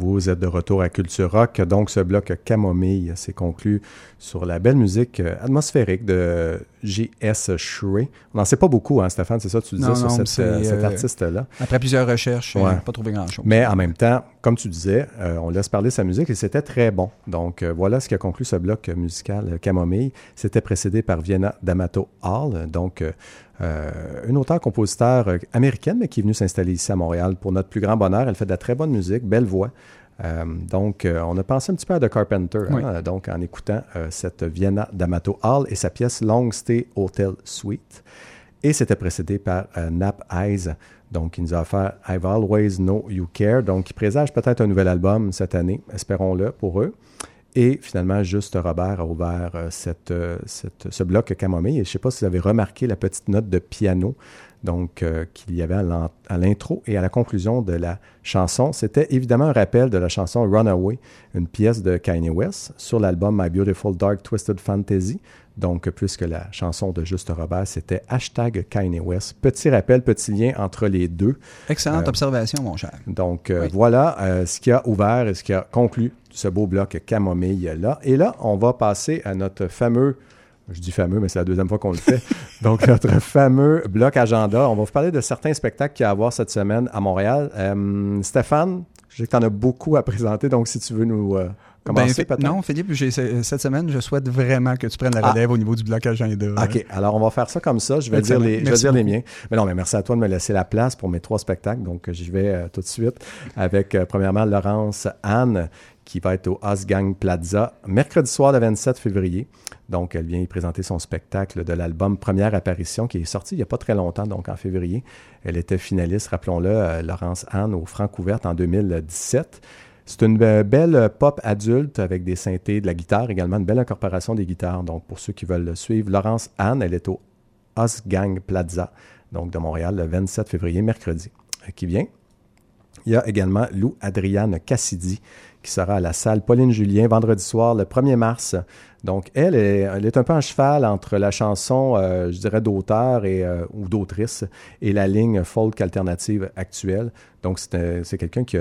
[SPEAKER 5] Vous
[SPEAKER 3] êtes de retour à Culture Rock. Donc, ce bloc Camomille s'est conclu sur la belle musique euh, atmosphérique de J.S. Shrey. On n'en sait pas beaucoup, hein, Stéphane, c'est ça que tu disais
[SPEAKER 1] Non,
[SPEAKER 3] sur
[SPEAKER 1] non,
[SPEAKER 3] cette,
[SPEAKER 1] c'est,
[SPEAKER 3] euh, cet
[SPEAKER 1] euh,
[SPEAKER 3] artiste-là.
[SPEAKER 1] Après plusieurs recherches,
[SPEAKER 3] Ouais.
[SPEAKER 1] n'a pas trouvé grand-chose.
[SPEAKER 3] Mais en même temps, comme tu disais, euh, on laisse parler sa musique et c'était très bon. Donc euh, voilà ce qui a conclu ce bloc musical euh, Camomille. C'était précédé par Vienna D'Amato Hall, donc euh, euh, une auteure-compositeur euh, américaine, mais qui est venue s'installer ici à Montréal pour notre plus grand bonheur. Elle fait de la très bonne musique, belle voix. Euh, donc, euh, on a pensé un petit peu à The Carpenter, hein,
[SPEAKER 1] Oui.
[SPEAKER 3] euh, donc en écoutant euh, cette Vienna D'Amato Hall et sa pièce Long Stay Hotel Suite. Et c'était précédé par Nap Eyes, donc qui nous a offert I've Always Know You Care, donc qui présage peut-être un nouvel album cette année, espérons-le pour eux. Et finalement, Juste Robert a ouvert cette, cette- ce bloc Camomille. Et je ne sais pas si vous avez remarqué la petite note de piano donc euh, qu'il y avait à l'intro et à la conclusion de la chanson. C'était évidemment un rappel de la chanson Runaway, une pièce de Kanye West sur l'album My Beautiful Dark Twisted Fantasy. Donc, puisque la chanson de Juste Robert, c'était hashtag Kanye West. Petit rappel, petit lien entre les deux.
[SPEAKER 1] Excellente
[SPEAKER 3] Euh,
[SPEAKER 1] observation, mon cher.
[SPEAKER 3] Donc, euh,
[SPEAKER 1] Oui.
[SPEAKER 3] voilà ce qui a ouvert et ce qui a conclu ce beau bloc camomille-là. Et là, on va passer à notre fameux, je dis fameux, mais c'est la deuxième fois qu'on le fait, (laughs) donc notre fameux bloc agenda. On va vous parler de certains spectacles qu'il y a à voir cette semaine à Montréal. Euh, Stéphane, je sais que tu en as beaucoup à présenter, donc si tu veux nous euh, commencer
[SPEAKER 1] Ben,
[SPEAKER 3] peut-être.
[SPEAKER 1] non, Philippe, cette semaine, je souhaite vraiment que tu prennes la
[SPEAKER 3] Ah.
[SPEAKER 1] relève au niveau du bloc agenda.
[SPEAKER 3] OK, alors on va faire ça comme ça. Je vais dire les, je vais dire les miens. Mais non, mais merci à toi de me laisser la place pour mes trois spectacles. Donc, j'y vais euh, tout de suite avec, euh, premièrement, Laurence Anne, qui va être au Osgang Plaza mercredi soir le 27 février. Donc, elle vient y présenter son spectacle de l'album Première Apparition, qui est sorti il n'y a pas très longtemps, donc en février. Elle était finaliste, rappelons-le, euh, Laurence Anne au Francouverte en 2017. C'est une be- belle pop adulte avec des synthés, de la guitare également, une belle incorporation des guitares. Donc, pour ceux qui veulent le suivre, Laurence Anne, elle est au Osgang Plaza, donc de Montréal, le 27 février, mercredi, euh, qui vient. Il y a également Lou Adriane Cassidy qui sera à la salle Pauline Julien vendredi soir, le 1er mars. Donc, elle est, un peu en cheval entre la chanson, euh, je dirais, d'auteur et, euh, ou d'autrice et la ligne folk alternative actuelle. Donc, c'est c'est quelqu'un qui,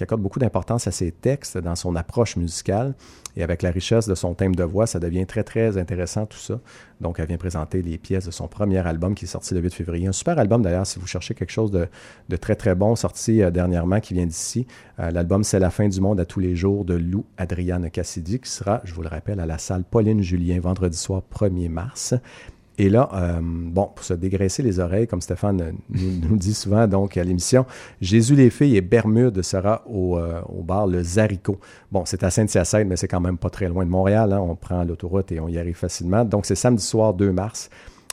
[SPEAKER 3] accorde beaucoup d'importance à ses textes dans son approche musicale. Et avec la richesse de son thème de voix, ça devient très, très intéressant tout ça. Donc, elle vient présenter les pièces de son premier album qui est sorti le 8 février. Un super album d'ailleurs, si vous cherchez quelque chose de, de très, très bon, sorti euh, dernièrement, qui vient d'ici. Euh, L'album C'est la fin du monde à tous les jours de Lou Adriane Cassidy, qui sera, je vous le rappelle, à la salle Pauline Julien vendredi soir 1er mars. Et là, euh, bon, pour se dégraisser les oreilles, comme Stéphane nous, dit souvent donc à l'émission, Jésus les filles et Bermude sera au, euh, bar Le Zarico. Bon, c'est à Saint-Hyacinthe, mais c'est quand même pas très loin de Montréal. hein. On prend l'autoroute et on y arrive facilement. Donc, c'est samedi soir 2 mars.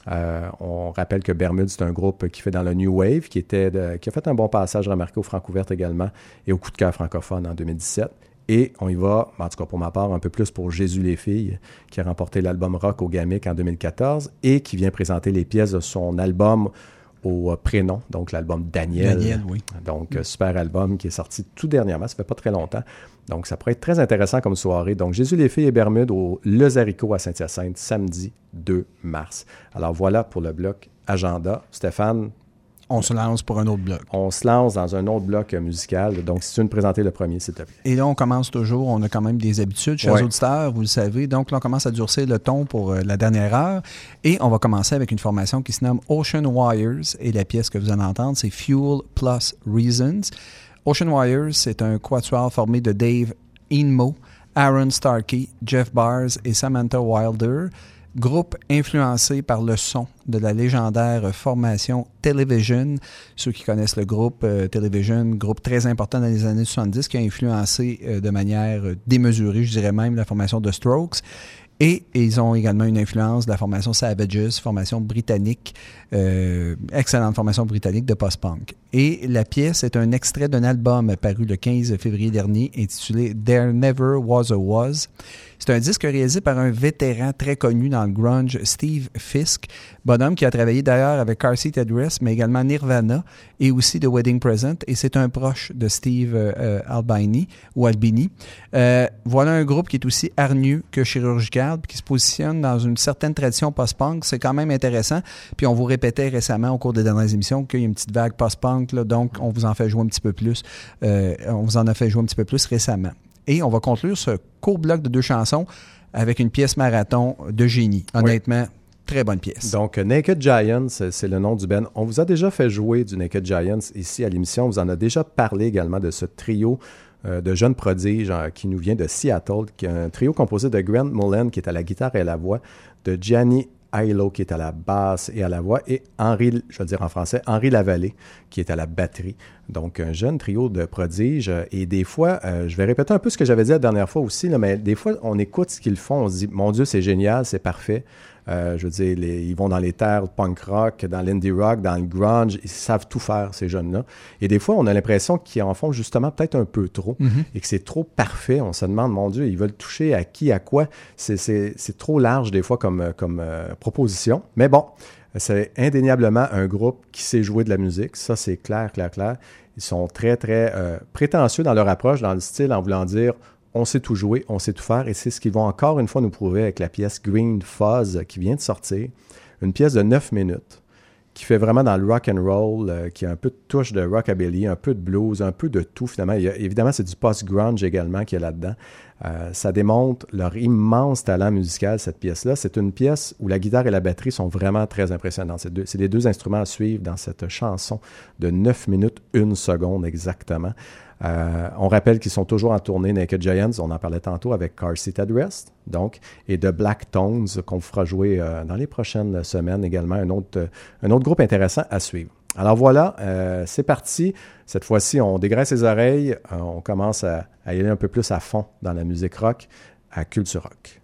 [SPEAKER 3] Euh, on rappelle que Bermude, c'est un groupe qui fait dans le New Wave, qui, était qui a fait un bon passage remarqué au Francouverte également et au Coup de cœur francophone en 2017. Et on y va, en tout cas pour ma part, un peu plus pour Jésus les filles, qui a remporté l'album rock au Gamic en 2014 et qui vient présenter les pièces de son album au euh, prénom, donc l'album Daniel.
[SPEAKER 1] Daniel, oui.
[SPEAKER 3] Donc, euh, super album qui est sorti tout dernièrement, ça fait pas très longtemps. Donc, ça pourrait être très intéressant comme soirée. Donc, Jésus les filles et Bermude au Le Zarico à Saint-Hyacinthe, samedi 2 mars. Alors, voilà pour le bloc agenda. Stéphane,
[SPEAKER 1] On se lance pour un autre bloc.
[SPEAKER 3] on se lance dans un autre bloc musical. Donc, si tu veux nous présenter le premier, s'il te plaît.
[SPEAKER 1] Et là, on commence toujours, on a quand même des habitudes, chers
[SPEAKER 3] Ouais.
[SPEAKER 1] auditeurs, vous le savez. Donc là, on commence à durcir le ton pour euh, la dernière heure. Et on va commencer avec une formation qui se nomme Ocean Wires. Et la pièce que vous allez entendre, c'est Fuel Plus Reasons. Ocean Wires, c'est un quatuor formé de Dave Inmo, Aaron Starkey, Jeff Bars et Samantha Wilder. Groupe influencé par le son de la légendaire formation Television. Ceux qui connaissent le groupe euh, Television, groupe très important dans les années 70 qui a influencé euh, de manière euh, démesurée, je dirais même, la formation de Strokes. Et ils ont également une influence de la formation Savages, formation britannique, excellente formation britannique de post-punk. Et la pièce est un extrait d'un album paru le 15 février dernier intitulé There Never Was a Was, C'est un disque réalisé par un vétéran très connu dans le grunge, Steve Fisk, bonhomme qui a travaillé d'ailleurs avec Car Seat Address, mais également Nirvana et aussi The Wedding Present. Et c'est un proche de Steve euh, euh, Albini ou Albini. Euh, voilà un groupe qui est aussi hargneux que chirurgical, qui se positionne dans une certaine tradition post-punk. C'est quand même intéressant. Puis on vous répétait récemment au cours des dernières émissions qu'il y a une petite vague post-punk, donc on vous en fait jouer un petit peu plus. Euh, on vous en a fait jouer un petit peu plus récemment. Et on va conclure ce court bloc de deux chansons avec une pièce marathon de génie. Honnêtement, très bonne pièce.
[SPEAKER 3] Donc, Naked Giants, c'est le nom du band. On vous a déjà fait jouer du Naked Giants ici à l'émission. On vous en a déjà parlé également de ce trio euh, de jeunes prodiges euh, qui nous vient de Seattle, qui est un trio composé de Grant Mullen qui est à la guitare et à la voix, de Gianni Ailo qui est à la basse et à la voix, et Henri, je vais dire en français, Henri Lavallée qui est à la batterie. Donc, un jeune trio de prodiges. Et des fois, euh, je vais répéter un peu ce que j'avais dit la dernière fois aussi, mais des fois, on écoute ce qu'ils font, on se dit, mon Dieu, c'est génial, c'est parfait. Euh, je veux dire, les- ils vont dans les terres punk rock, dans l'indie rock, dans le grunge. Ils savent tout faire, ces jeunes-là. Et des fois, on a l'impression qu'ils en font justement peut-être un peu trop et que c'est trop parfait. On se demande, mon Dieu, ils veulent toucher à qui, à quoi? C'est- trop large des fois comme, comme euh, proposition. Mais bon, c'est indéniablement un groupe qui sait jouer de la musique. Ça, c'est clair, clair, clair. Ils sont très, très euh, prétentieux dans leur approche, dans le style, en voulant dire on sait tout jouer, on sait tout faire. Et c'est ce qu'ils vont encore une fois nous prouver avec la pièce Green Fuzz qui vient de sortir. Une pièce de 9 minutes qui fait vraiment dans le rock and roll, euh, qui a un peu de touche de rockabilly, un peu de blues, un peu de tout finalement. Évidemment, c'est du post-grunge également qu'il y a là-dedans. Euh, ça démontre leur immense talent musical, cette pièce-là. C'est une pièce où la guitare et la batterie sont vraiment très impressionnantes. C'est deux- C'est les deux instruments à suivre dans cette chanson de 9 minutes, 1 seconde exactement. Euh, on rappelle qu'ils sont toujours en tournée Naked Giants, on en parlait tantôt avec Car Seat Address, donc, et de Black Tones qu'on fera jouer euh, dans les prochaines semaines également, un autre, euh, un autre groupe intéressant à suivre. Alors voilà, c'est parti. Cette fois-ci, on dégraisse les oreilles, on commence à, à y aller un peu plus à fond dans la musique rock, à Culture Rock.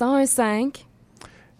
[SPEAKER 4] 101.5.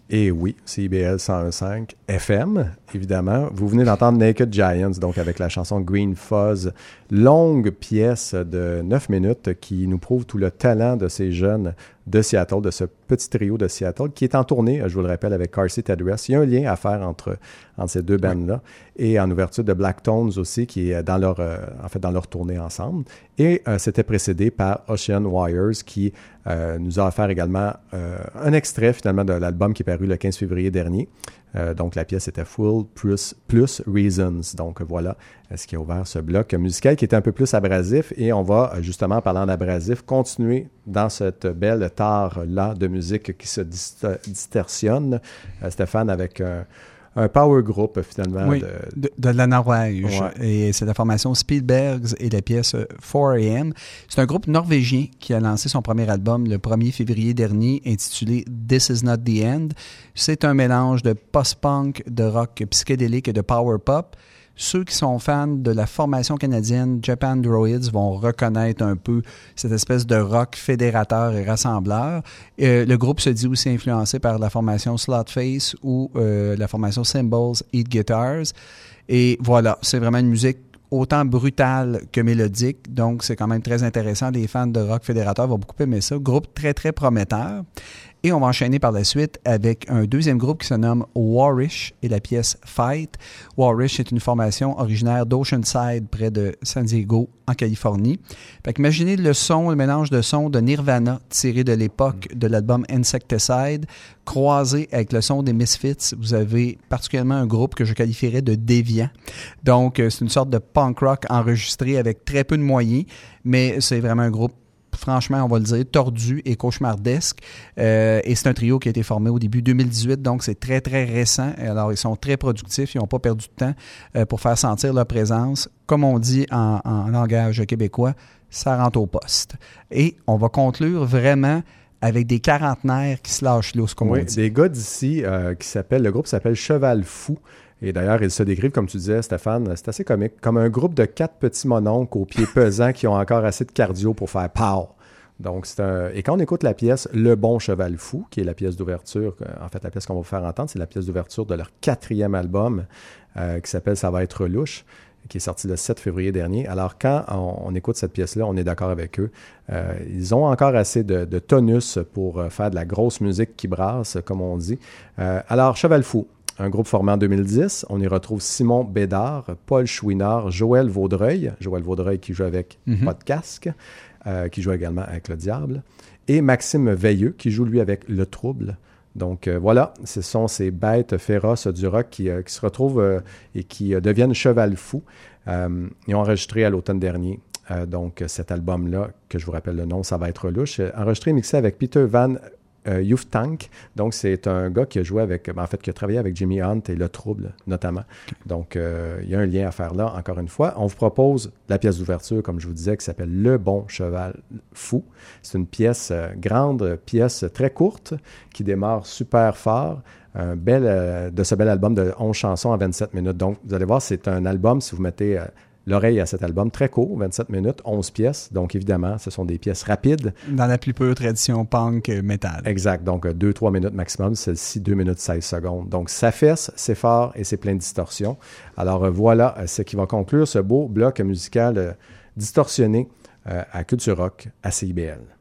[SPEAKER 3] Et oui, CIBL 101.5 FM, évidemment. Vous venez d'entendre Naked Giants, donc avec la chanson Green Fuzz, longue pièce de 9 minutes qui nous prouve tout le talent de ces jeunes de Seattle, de ce petit trio de Seattle, qui est en tournée, je vous le rappelle, avec Car Seat Address. Il y a un lien à faire entre, entre ces deux bandes-là. Et en ouverture de Black Tones aussi, qui est dans leur, euh, en fait, dans leur tournée ensemble. Et euh, c'était précédé par Ocean Wires, qui euh, nous a offert également euh, un extrait finalement de l'album qui est paru le 15 février dernier. Euh, donc la pièce était Full plus, plus Reasons. Donc voilà ce qui a ouvert ce bloc musical qui était un peu plus abrasif. Et on va euh, justement, en parlant d'abrasif, continuer dans cette belle tare-là de musique qui se dist- distorsionne. Euh, Stéphane, avec un, un power group finalement.
[SPEAKER 1] Oui,
[SPEAKER 3] de-
[SPEAKER 1] de, de la Norvège.
[SPEAKER 3] Ouais.
[SPEAKER 1] Et c'est la formation Spielbergs et la pièce euh, 4AM. C'est un groupe norvégien qui a lancé son premier album le 1er février dernier intitulé This Is Not the End. C'est un mélange de post-punk, de rock psychédélique et de power pop. Ceux qui sont fans de la formation canadienne Japan Droids vont reconnaître un peu cette espèce de rock fédérateur et rassembleur. Euh, le groupe se dit aussi influencé par la formation Slotface ou euh, la formation Symbols Eat Guitars. Et voilà, c'est vraiment une musique autant brutale que mélodique. Donc, c'est quand même très intéressant. Les fans de rock fédérateur vont beaucoup aimer ça. Groupe très, très prometteur. Et on va enchaîner par la suite avec un deuxième groupe qui se nomme Warish et la pièce Fight. Warish est une formation originaire d'Oceanside, près de San Diego, en Californie. Fait imaginez le son, le mélange de son de Nirvana tiré de l'époque de l'album Insecticide, croisé avec le son des Misfits. Vous avez particulièrement un groupe que je qualifierais de déviant. Donc, euh, c'est une sorte de punk rock enregistré avec très peu de moyens, mais c'est vraiment un groupe franchement, on va le dire, tordu et cauchemardesque. Euh, et c'est un trio qui a été formé au début 2018, donc c'est très, très récent. Alors, ils sont très productifs, ils n'ont pas perdu de temps euh, pour faire sentir leur présence. Comme on dit en, en langage québécois, ça rentre au poste. Et on va conclure vraiment avec des quarantenaires qui se lâchent l'os, comme
[SPEAKER 3] Oui,
[SPEAKER 1] on dit.
[SPEAKER 3] des gars d'ici euh, qui s'appellent, le groupe s'appelle Cheval Fou. Et d'ailleurs, ils se décrivent, comme tu disais, Stéphane, c'est assez comique, comme un groupe de quatre petits mononcles aux pieds pesants qui ont encore assez de cardio pour faire pow. Donc, c'est un... Et quand on écoute la pièce Le Bon Cheval Fou, qui est la pièce d'ouverture, en fait, la pièce qu'on va vous faire entendre, c'est la pièce d'ouverture de leur quatrième album euh, qui s'appelle Ça va être louche qui est sorti le 7 février dernier. Alors, quand on, écoute cette pièce-là, on est d'accord avec eux. Euh, ils ont encore assez de, tonus pour euh, faire de la grosse musique qui brasse, comme on dit. Alors, Cheval Fou, un groupe formé en 2010. On y retrouve Simon Bédard, Paul Chouinard, Joël Vaudreuil, Joël Vaudreuil qui joue avec. Pas de casque, euh, qui joue également avec Le Diable, et Maxime Veilleux, qui joue lui avec Le Trouble. Donc euh, voilà, ce sont ces bêtes féroces du rock qui, euh, qui se retrouvent euh, et qui deviennent cheval. Euh, ils ont enregistré à l'automne dernier. donc cet album-là, que je vous rappelle le nom, ça va être louche. Enregistré et mixé avec Peter Van euh, Tank. Donc c'est un gars qui a joué avec, en fait, qui a travaillé avec Jimmy Hunt et Le Trouble notamment. Donc euh, il y a un lien à faire là, encore une fois. On vous propose la pièce d'ouverture, comme je vous disais, qui s'appelle Le Bon Cheval Fou. C'est une pièce, euh, grande pièce très courte, qui démarre super fort. Un bel, euh, de ce bel album de 11 chansons en 27 minutes. Donc, vous allez voir, c'est un album, si vous mettez l'oreille à cet album, très court, 27 minutes, 11 pièces. Donc, évidemment, ce sont des pièces rapides.
[SPEAKER 1] Dans la plus pure tradition punk euh, metal.
[SPEAKER 3] Exact. Donc, 2-3 minutes maximum. Celle-ci, 2 minutes 16 secondes. Donc, ça fesse, c'est fort et c'est plein de distorsions. Alors, euh, voilà euh, ce qui va conclure ce beau bloc musical euh, distorsionné euh, à Culture Rock à CIBL.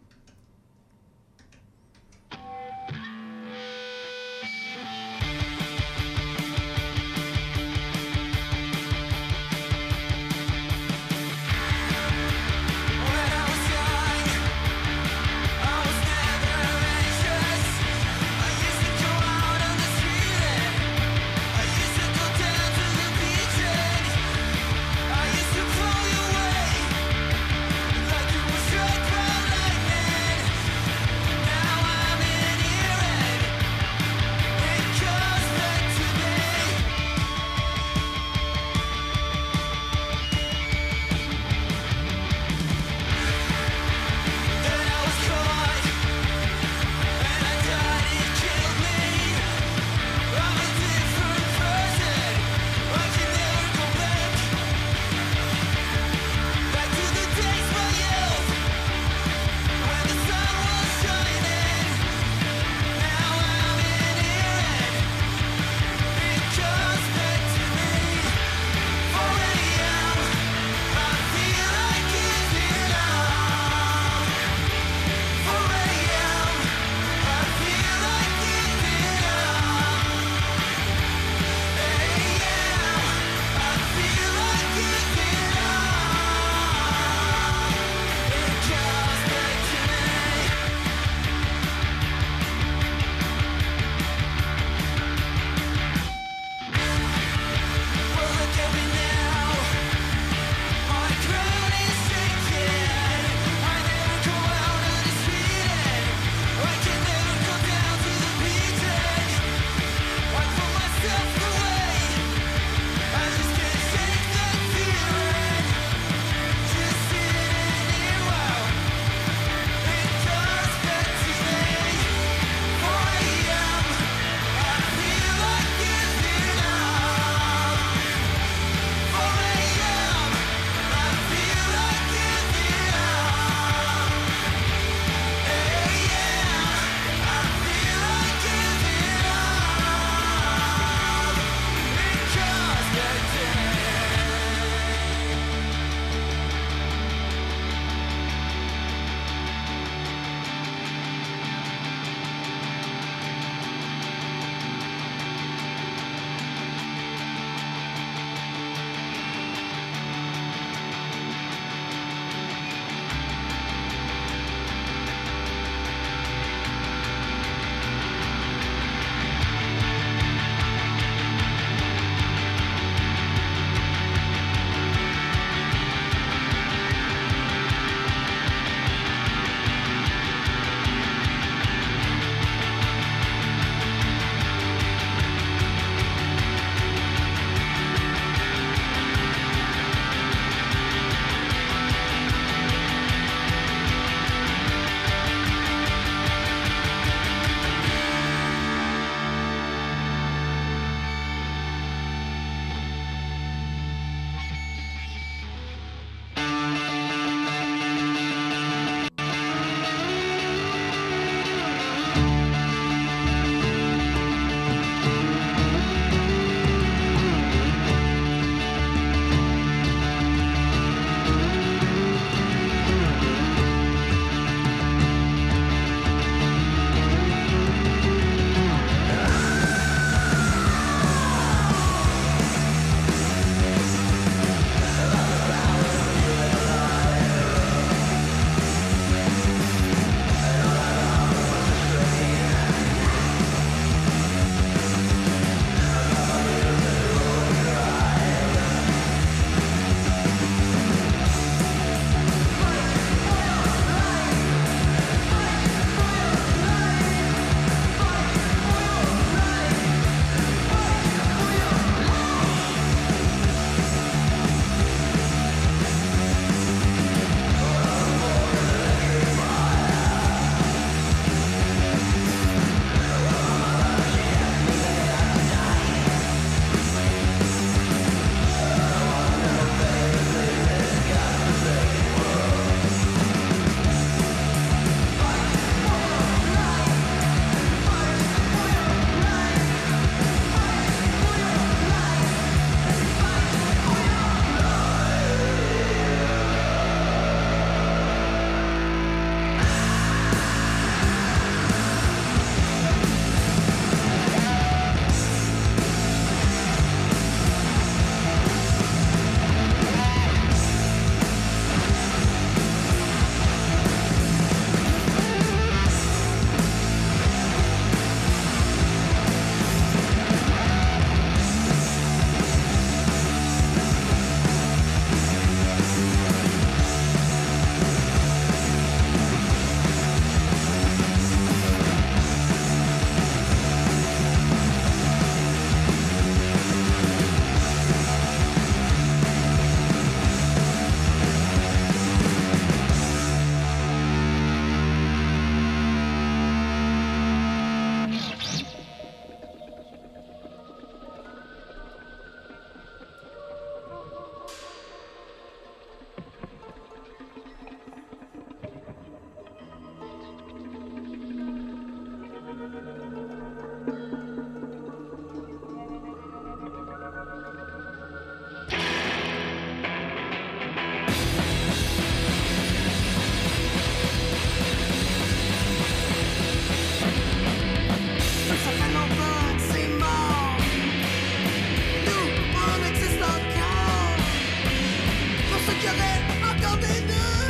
[SPEAKER 6] jamais, attendez-nous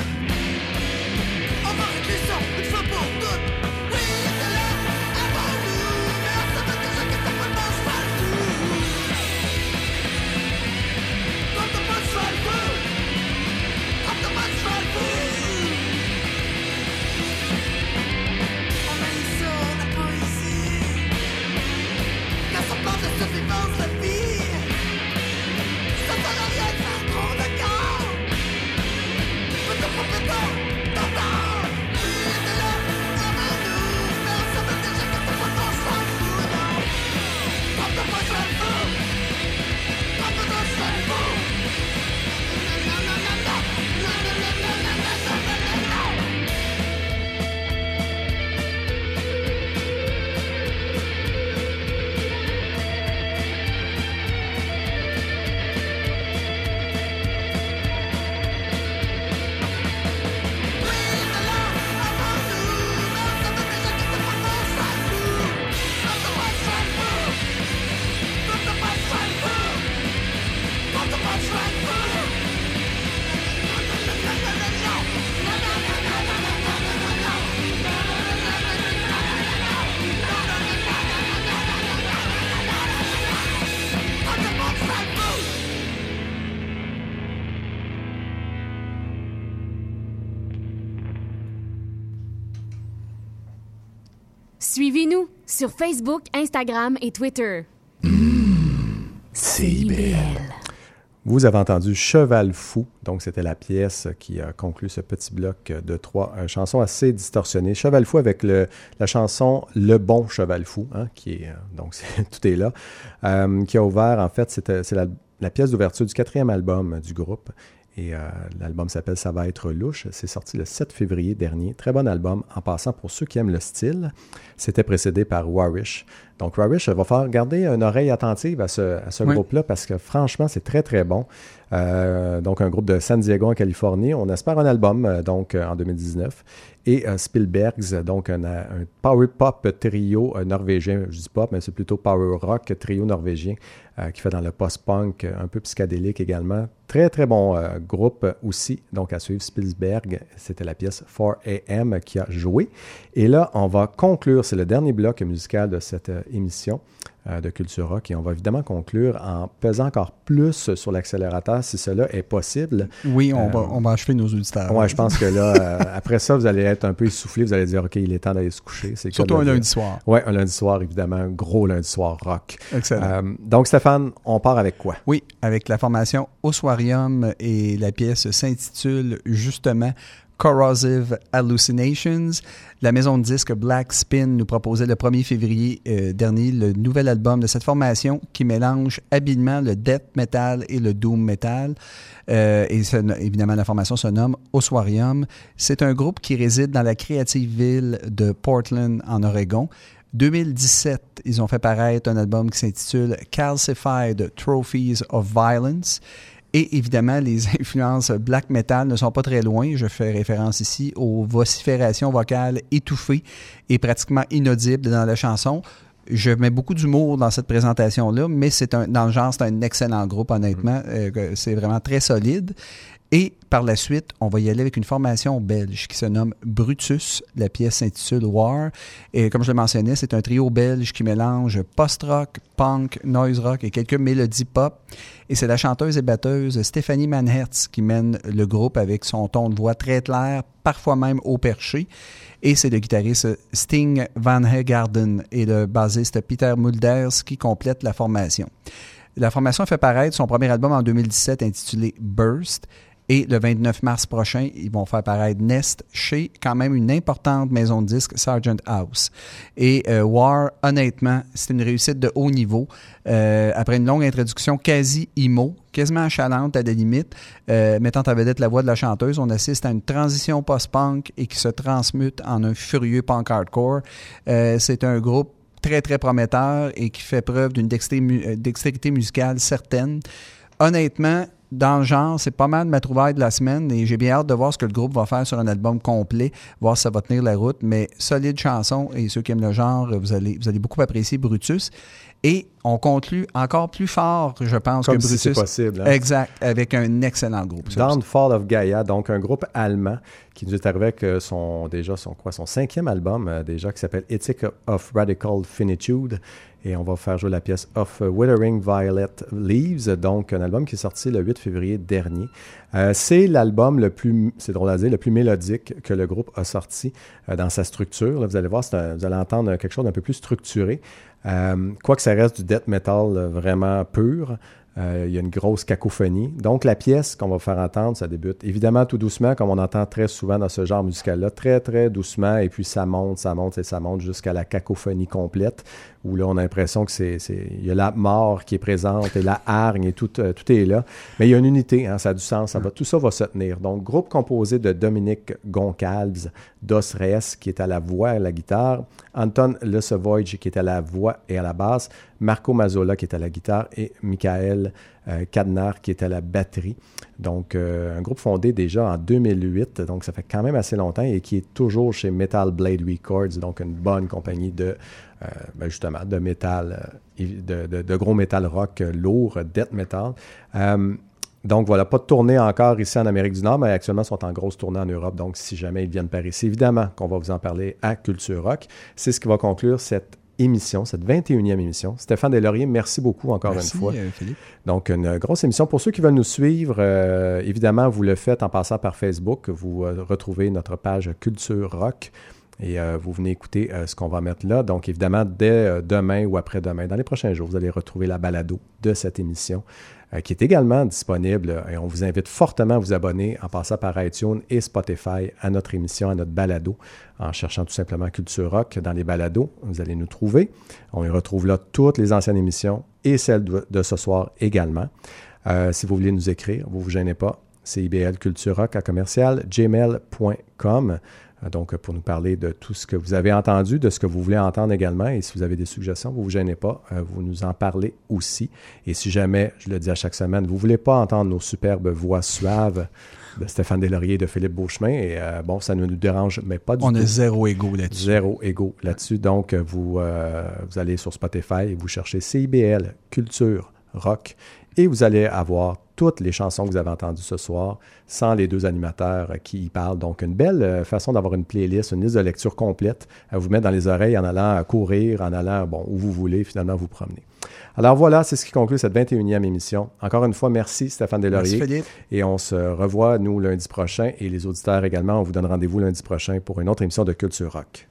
[SPEAKER 6] On va régler ça une pour Oui, c'est là, avant nous Mais on se que chaque étape ne mange pas le coup On te mange le On le On a la poésie La sorte de survivance,
[SPEAKER 7] la sur Facebook, Instagram et Twitter.
[SPEAKER 3] CIBL. Vous avez entendu Cheval Fou, donc c'était la pièce qui a conclu ce petit bloc de trois euh, chansons assez distorsionnées. Cheval Fou avec le, la chanson Le Bon Cheval Fou, hein, qui est, euh, donc (laughs) c'est- tout est là, euh, qui a ouvert, en fait, c'était- c'est la, la pièce d'ouverture du quatrième album du groupe. Et euh, l'album s'appelle Ça va être louche. C'est sorti le 7 février dernier. Très bon album. En passant, pour ceux qui aiment le style, c'était précédé par Warish. Donc, Warish va faire garder une oreille attentive à ce, à ce
[SPEAKER 1] Oui.
[SPEAKER 3] groupe-là parce que franchement, c'est très, très bon. Euh, donc, un groupe de San Diego en Californie. On espère un album euh, donc euh, en 2019. Et euh, Spielbergs, donc un, un power pop trio euh, norvégien. Je dis pop, mais c'est plutôt power rock trio norvégien euh, qui fait dans le post-punk, euh, un peu psychédélique également. Très, très bon euh, groupe aussi. Donc, à suivre Spielberg, c'était la pièce 4AM qui a joué. Et là, on va conclure, c'est le dernier bloc musical de cette euh, émission euh, de Culture Rock. Et on va évidemment conclure en pesant encore plus sur l'accélérateur si cela est possible.
[SPEAKER 1] Oui, on,
[SPEAKER 3] Euh,
[SPEAKER 1] va, on va achever nos auditeurs.
[SPEAKER 3] Ouais, je pense que là, euh, après ça, vous allez être un peu essoufflé. Vous allez dire, OK, il est temps d'aller se coucher.
[SPEAKER 1] Surtout un lundi soir.
[SPEAKER 3] Oui, un lundi soir, évidemment. Un gros lundi soir rock.
[SPEAKER 1] Excellent.
[SPEAKER 3] Euh, donc, Stéphane, on part avec quoi?
[SPEAKER 1] Oui, avec la formation Oswarium et la pièce s'intitule justement Corrosive Hallucinations. La maison de disques Black Spin nous proposait le 1er février euh, dernier le nouvel album de cette formation qui mélange habilement le death metal et le doom metal. Euh, et évidemment, la formation se nomme Oswarium. C'est un groupe qui réside dans la créative ville de Portland, en Oregon. 2017, ils ont fait paraître un album qui s'intitule Calcified Trophies of Violence. Et évidemment, les (laughs) influences black metal ne sont pas très loin. Je fais référence ici aux vociférations vocales étouffées et pratiquement inaudibles dans la chanson. Je mets beaucoup d'humour dans cette présentation-là, mais c'est un, dans le genre, c'est un excellent groupe, honnêtement. Euh, que c'est vraiment très solide. Et par la suite, on va y aller avec une formation belge qui se nomme Brutus. La pièce s'intitule War. Et comme je le mentionnais, c'est un trio belge qui mélange post-rock, punk, noise rock et quelques mélodies pop. Et c'est la chanteuse et batteuse Stéphanie Manhertz qui mène le groupe avec son ton de voix très clair, parfois même au perché. Et c'est le guitariste Sting Van Hegarden et le bassiste Peter Mulders qui complètent la formation. La formation fait paraître son premier album en 2017 intitulé Burst. Et le 29 mars prochain, ils vont faire paraître Nest chez quand même une importante maison de disques, Sargent House. Et euh, War, honnêtement, c'est une réussite de haut niveau. Euh, après une longue introduction quasi emo, quasiment achalante à la limite, euh, mettant en vedette la voix de la chanteuse, on assiste à une transition post-punk et qui se transmute en un furieux punk hardcore. C'est un groupe très, très prometteur et qui fait preuve d'une dextérité musicale certaine. Honnêtement, dans le genre, c'est pas mal ma trouvaille de la semaine et j'ai bien hâte de voir ce que le groupe va faire sur un album complet, voir si ça va tenir la route. Mais solide chanson et ceux qui aiment le genre, vous allez, vous allez beaucoup apprécier Brutus. Et on conclut encore plus fort, je pense,
[SPEAKER 3] Comme
[SPEAKER 1] que
[SPEAKER 3] si
[SPEAKER 1] Brutus.
[SPEAKER 3] c'est possible, hein.
[SPEAKER 1] Exact, avec un excellent groupe.
[SPEAKER 3] Downfall of Gaia, donc un groupe allemand qui nous est arrivé avec euh, son, déjà son, quoi, son cinquième album, euh, déjà, qui s'appelle Ethic of Radical Finitude. Et on va faire jouer la pièce Of Withering Violet Leaves, donc un album qui est sorti le 8 février dernier. Euh, c'est l'album le plus, c'est drôle à dire, le plus mélodique que le groupe a sorti euh, dans sa structure. Là, vous allez voir, vous allez entendre quelque chose d'un peu plus structuré. Euh, Quoique ça reste du death metal vraiment pur, il y a une grosse cacophonie. Donc, la pièce qu'on va faire entendre, ça débute évidemment tout doucement, comme on entend très souvent dans ce genre musical-là, très, très doucement, et puis ça monte, ça monte et ça monte jusqu'à la cacophonie complète, où là, on a l'impression que c'est, c'est- il y a la mort qui est présente et la hargne et tout, euh, tout est là. Mais il y a une unité, hein, ça a du sens, ça va, tout ça va se tenir. Donc, groupe composé de Dominique Goncalves, Dos Reyes, qui est à la voix et à la guitare, Anton Lesevoj, qui est à la voix et à la basse, Marco Mazzola, qui est à la guitare, et Michael euh, Cadner, qui est à la batterie. Donc, euh, un groupe fondé déjà en 2008, donc ça fait quand même assez longtemps, et qui est toujours chez Metal Blade Records, donc une bonne compagnie de, euh, ben justement, euh, de, de- gros métal rock lourd, death metal. Donc voilà, pas de tournée encore ici en Amérique du Nord, mais actuellement sont en grosse tournée en Europe. Donc si jamais ils viennent par ici, évidemment qu'on va vous en parler à Culture Rock. C'est ce qui va conclure cette émission, cette 21e émission. Stéphane Deslauriers, merci beaucoup encore
[SPEAKER 1] Merci,
[SPEAKER 3] une fois.
[SPEAKER 1] euh, Philippe.
[SPEAKER 3] Donc, une grosse émission. Pour ceux qui veulent nous suivre, euh, évidemment, vous le faites en passant par Facebook. Vous euh, retrouvez notre page Culture Rock et euh, vous venez écouter ce qu'on va mettre là. Donc, évidemment, dès demain ou après-demain, dans les prochains jours, vous allez retrouver la balado de cette émission qui est également disponible. euh, Et on vous invite fortement à vous abonner en passant par iTunes et Spotify à notre émission, à notre balado, en cherchant tout simplement Culture Rock dans les balados. Vous allez nous trouver. On y retrouve là toutes les anciennes émissions et celles de, ce soir également. Euh, si vous voulez nous écrire, vous ne vous gênez pas. C'est IBL Culture Rock à commercial gmail.com. Donc, pour nous parler de tout ce que vous avez entendu, de ce que vous voulez entendre également. Et si vous avez des suggestions, vous ne vous gênez pas. euh, vous nous en parlez aussi. Et si jamais, je le dis à chaque semaine, vous ne voulez pas entendre nos superbes voix suaves de Stéphane Deslauriers et de Philippe Beauchemin, et euh, bon, ça ne nous dérange, mais pas du
[SPEAKER 1] On
[SPEAKER 3] tout.
[SPEAKER 1] a zéro ego là-dessus.
[SPEAKER 3] Zéro ego là-dessus. Donc, euh, vous, euh, vous allez sur Spotify et vous cherchez CIBL, Culture, Rock, et vous allez avoir toutes les chansons que vous avez entendues ce soir sans les deux animateurs qui y parlent. Donc, une belle euh, façon d'avoir une playlist, une liste de lecture complète à vous mettre dans les oreilles en allant euh, courir, en allant, bon, où vous voulez, finalement, vous promener. Alors voilà, c'est ce qui conclut cette 21e émission. Encore une fois, merci Stéphane.
[SPEAKER 1] Merci, Philippe.
[SPEAKER 3] Et on se revoit, nous, lundi prochain. Et les auditeurs également, on vous donne rendez-vous lundi prochain pour une autre émission de Culture Rock.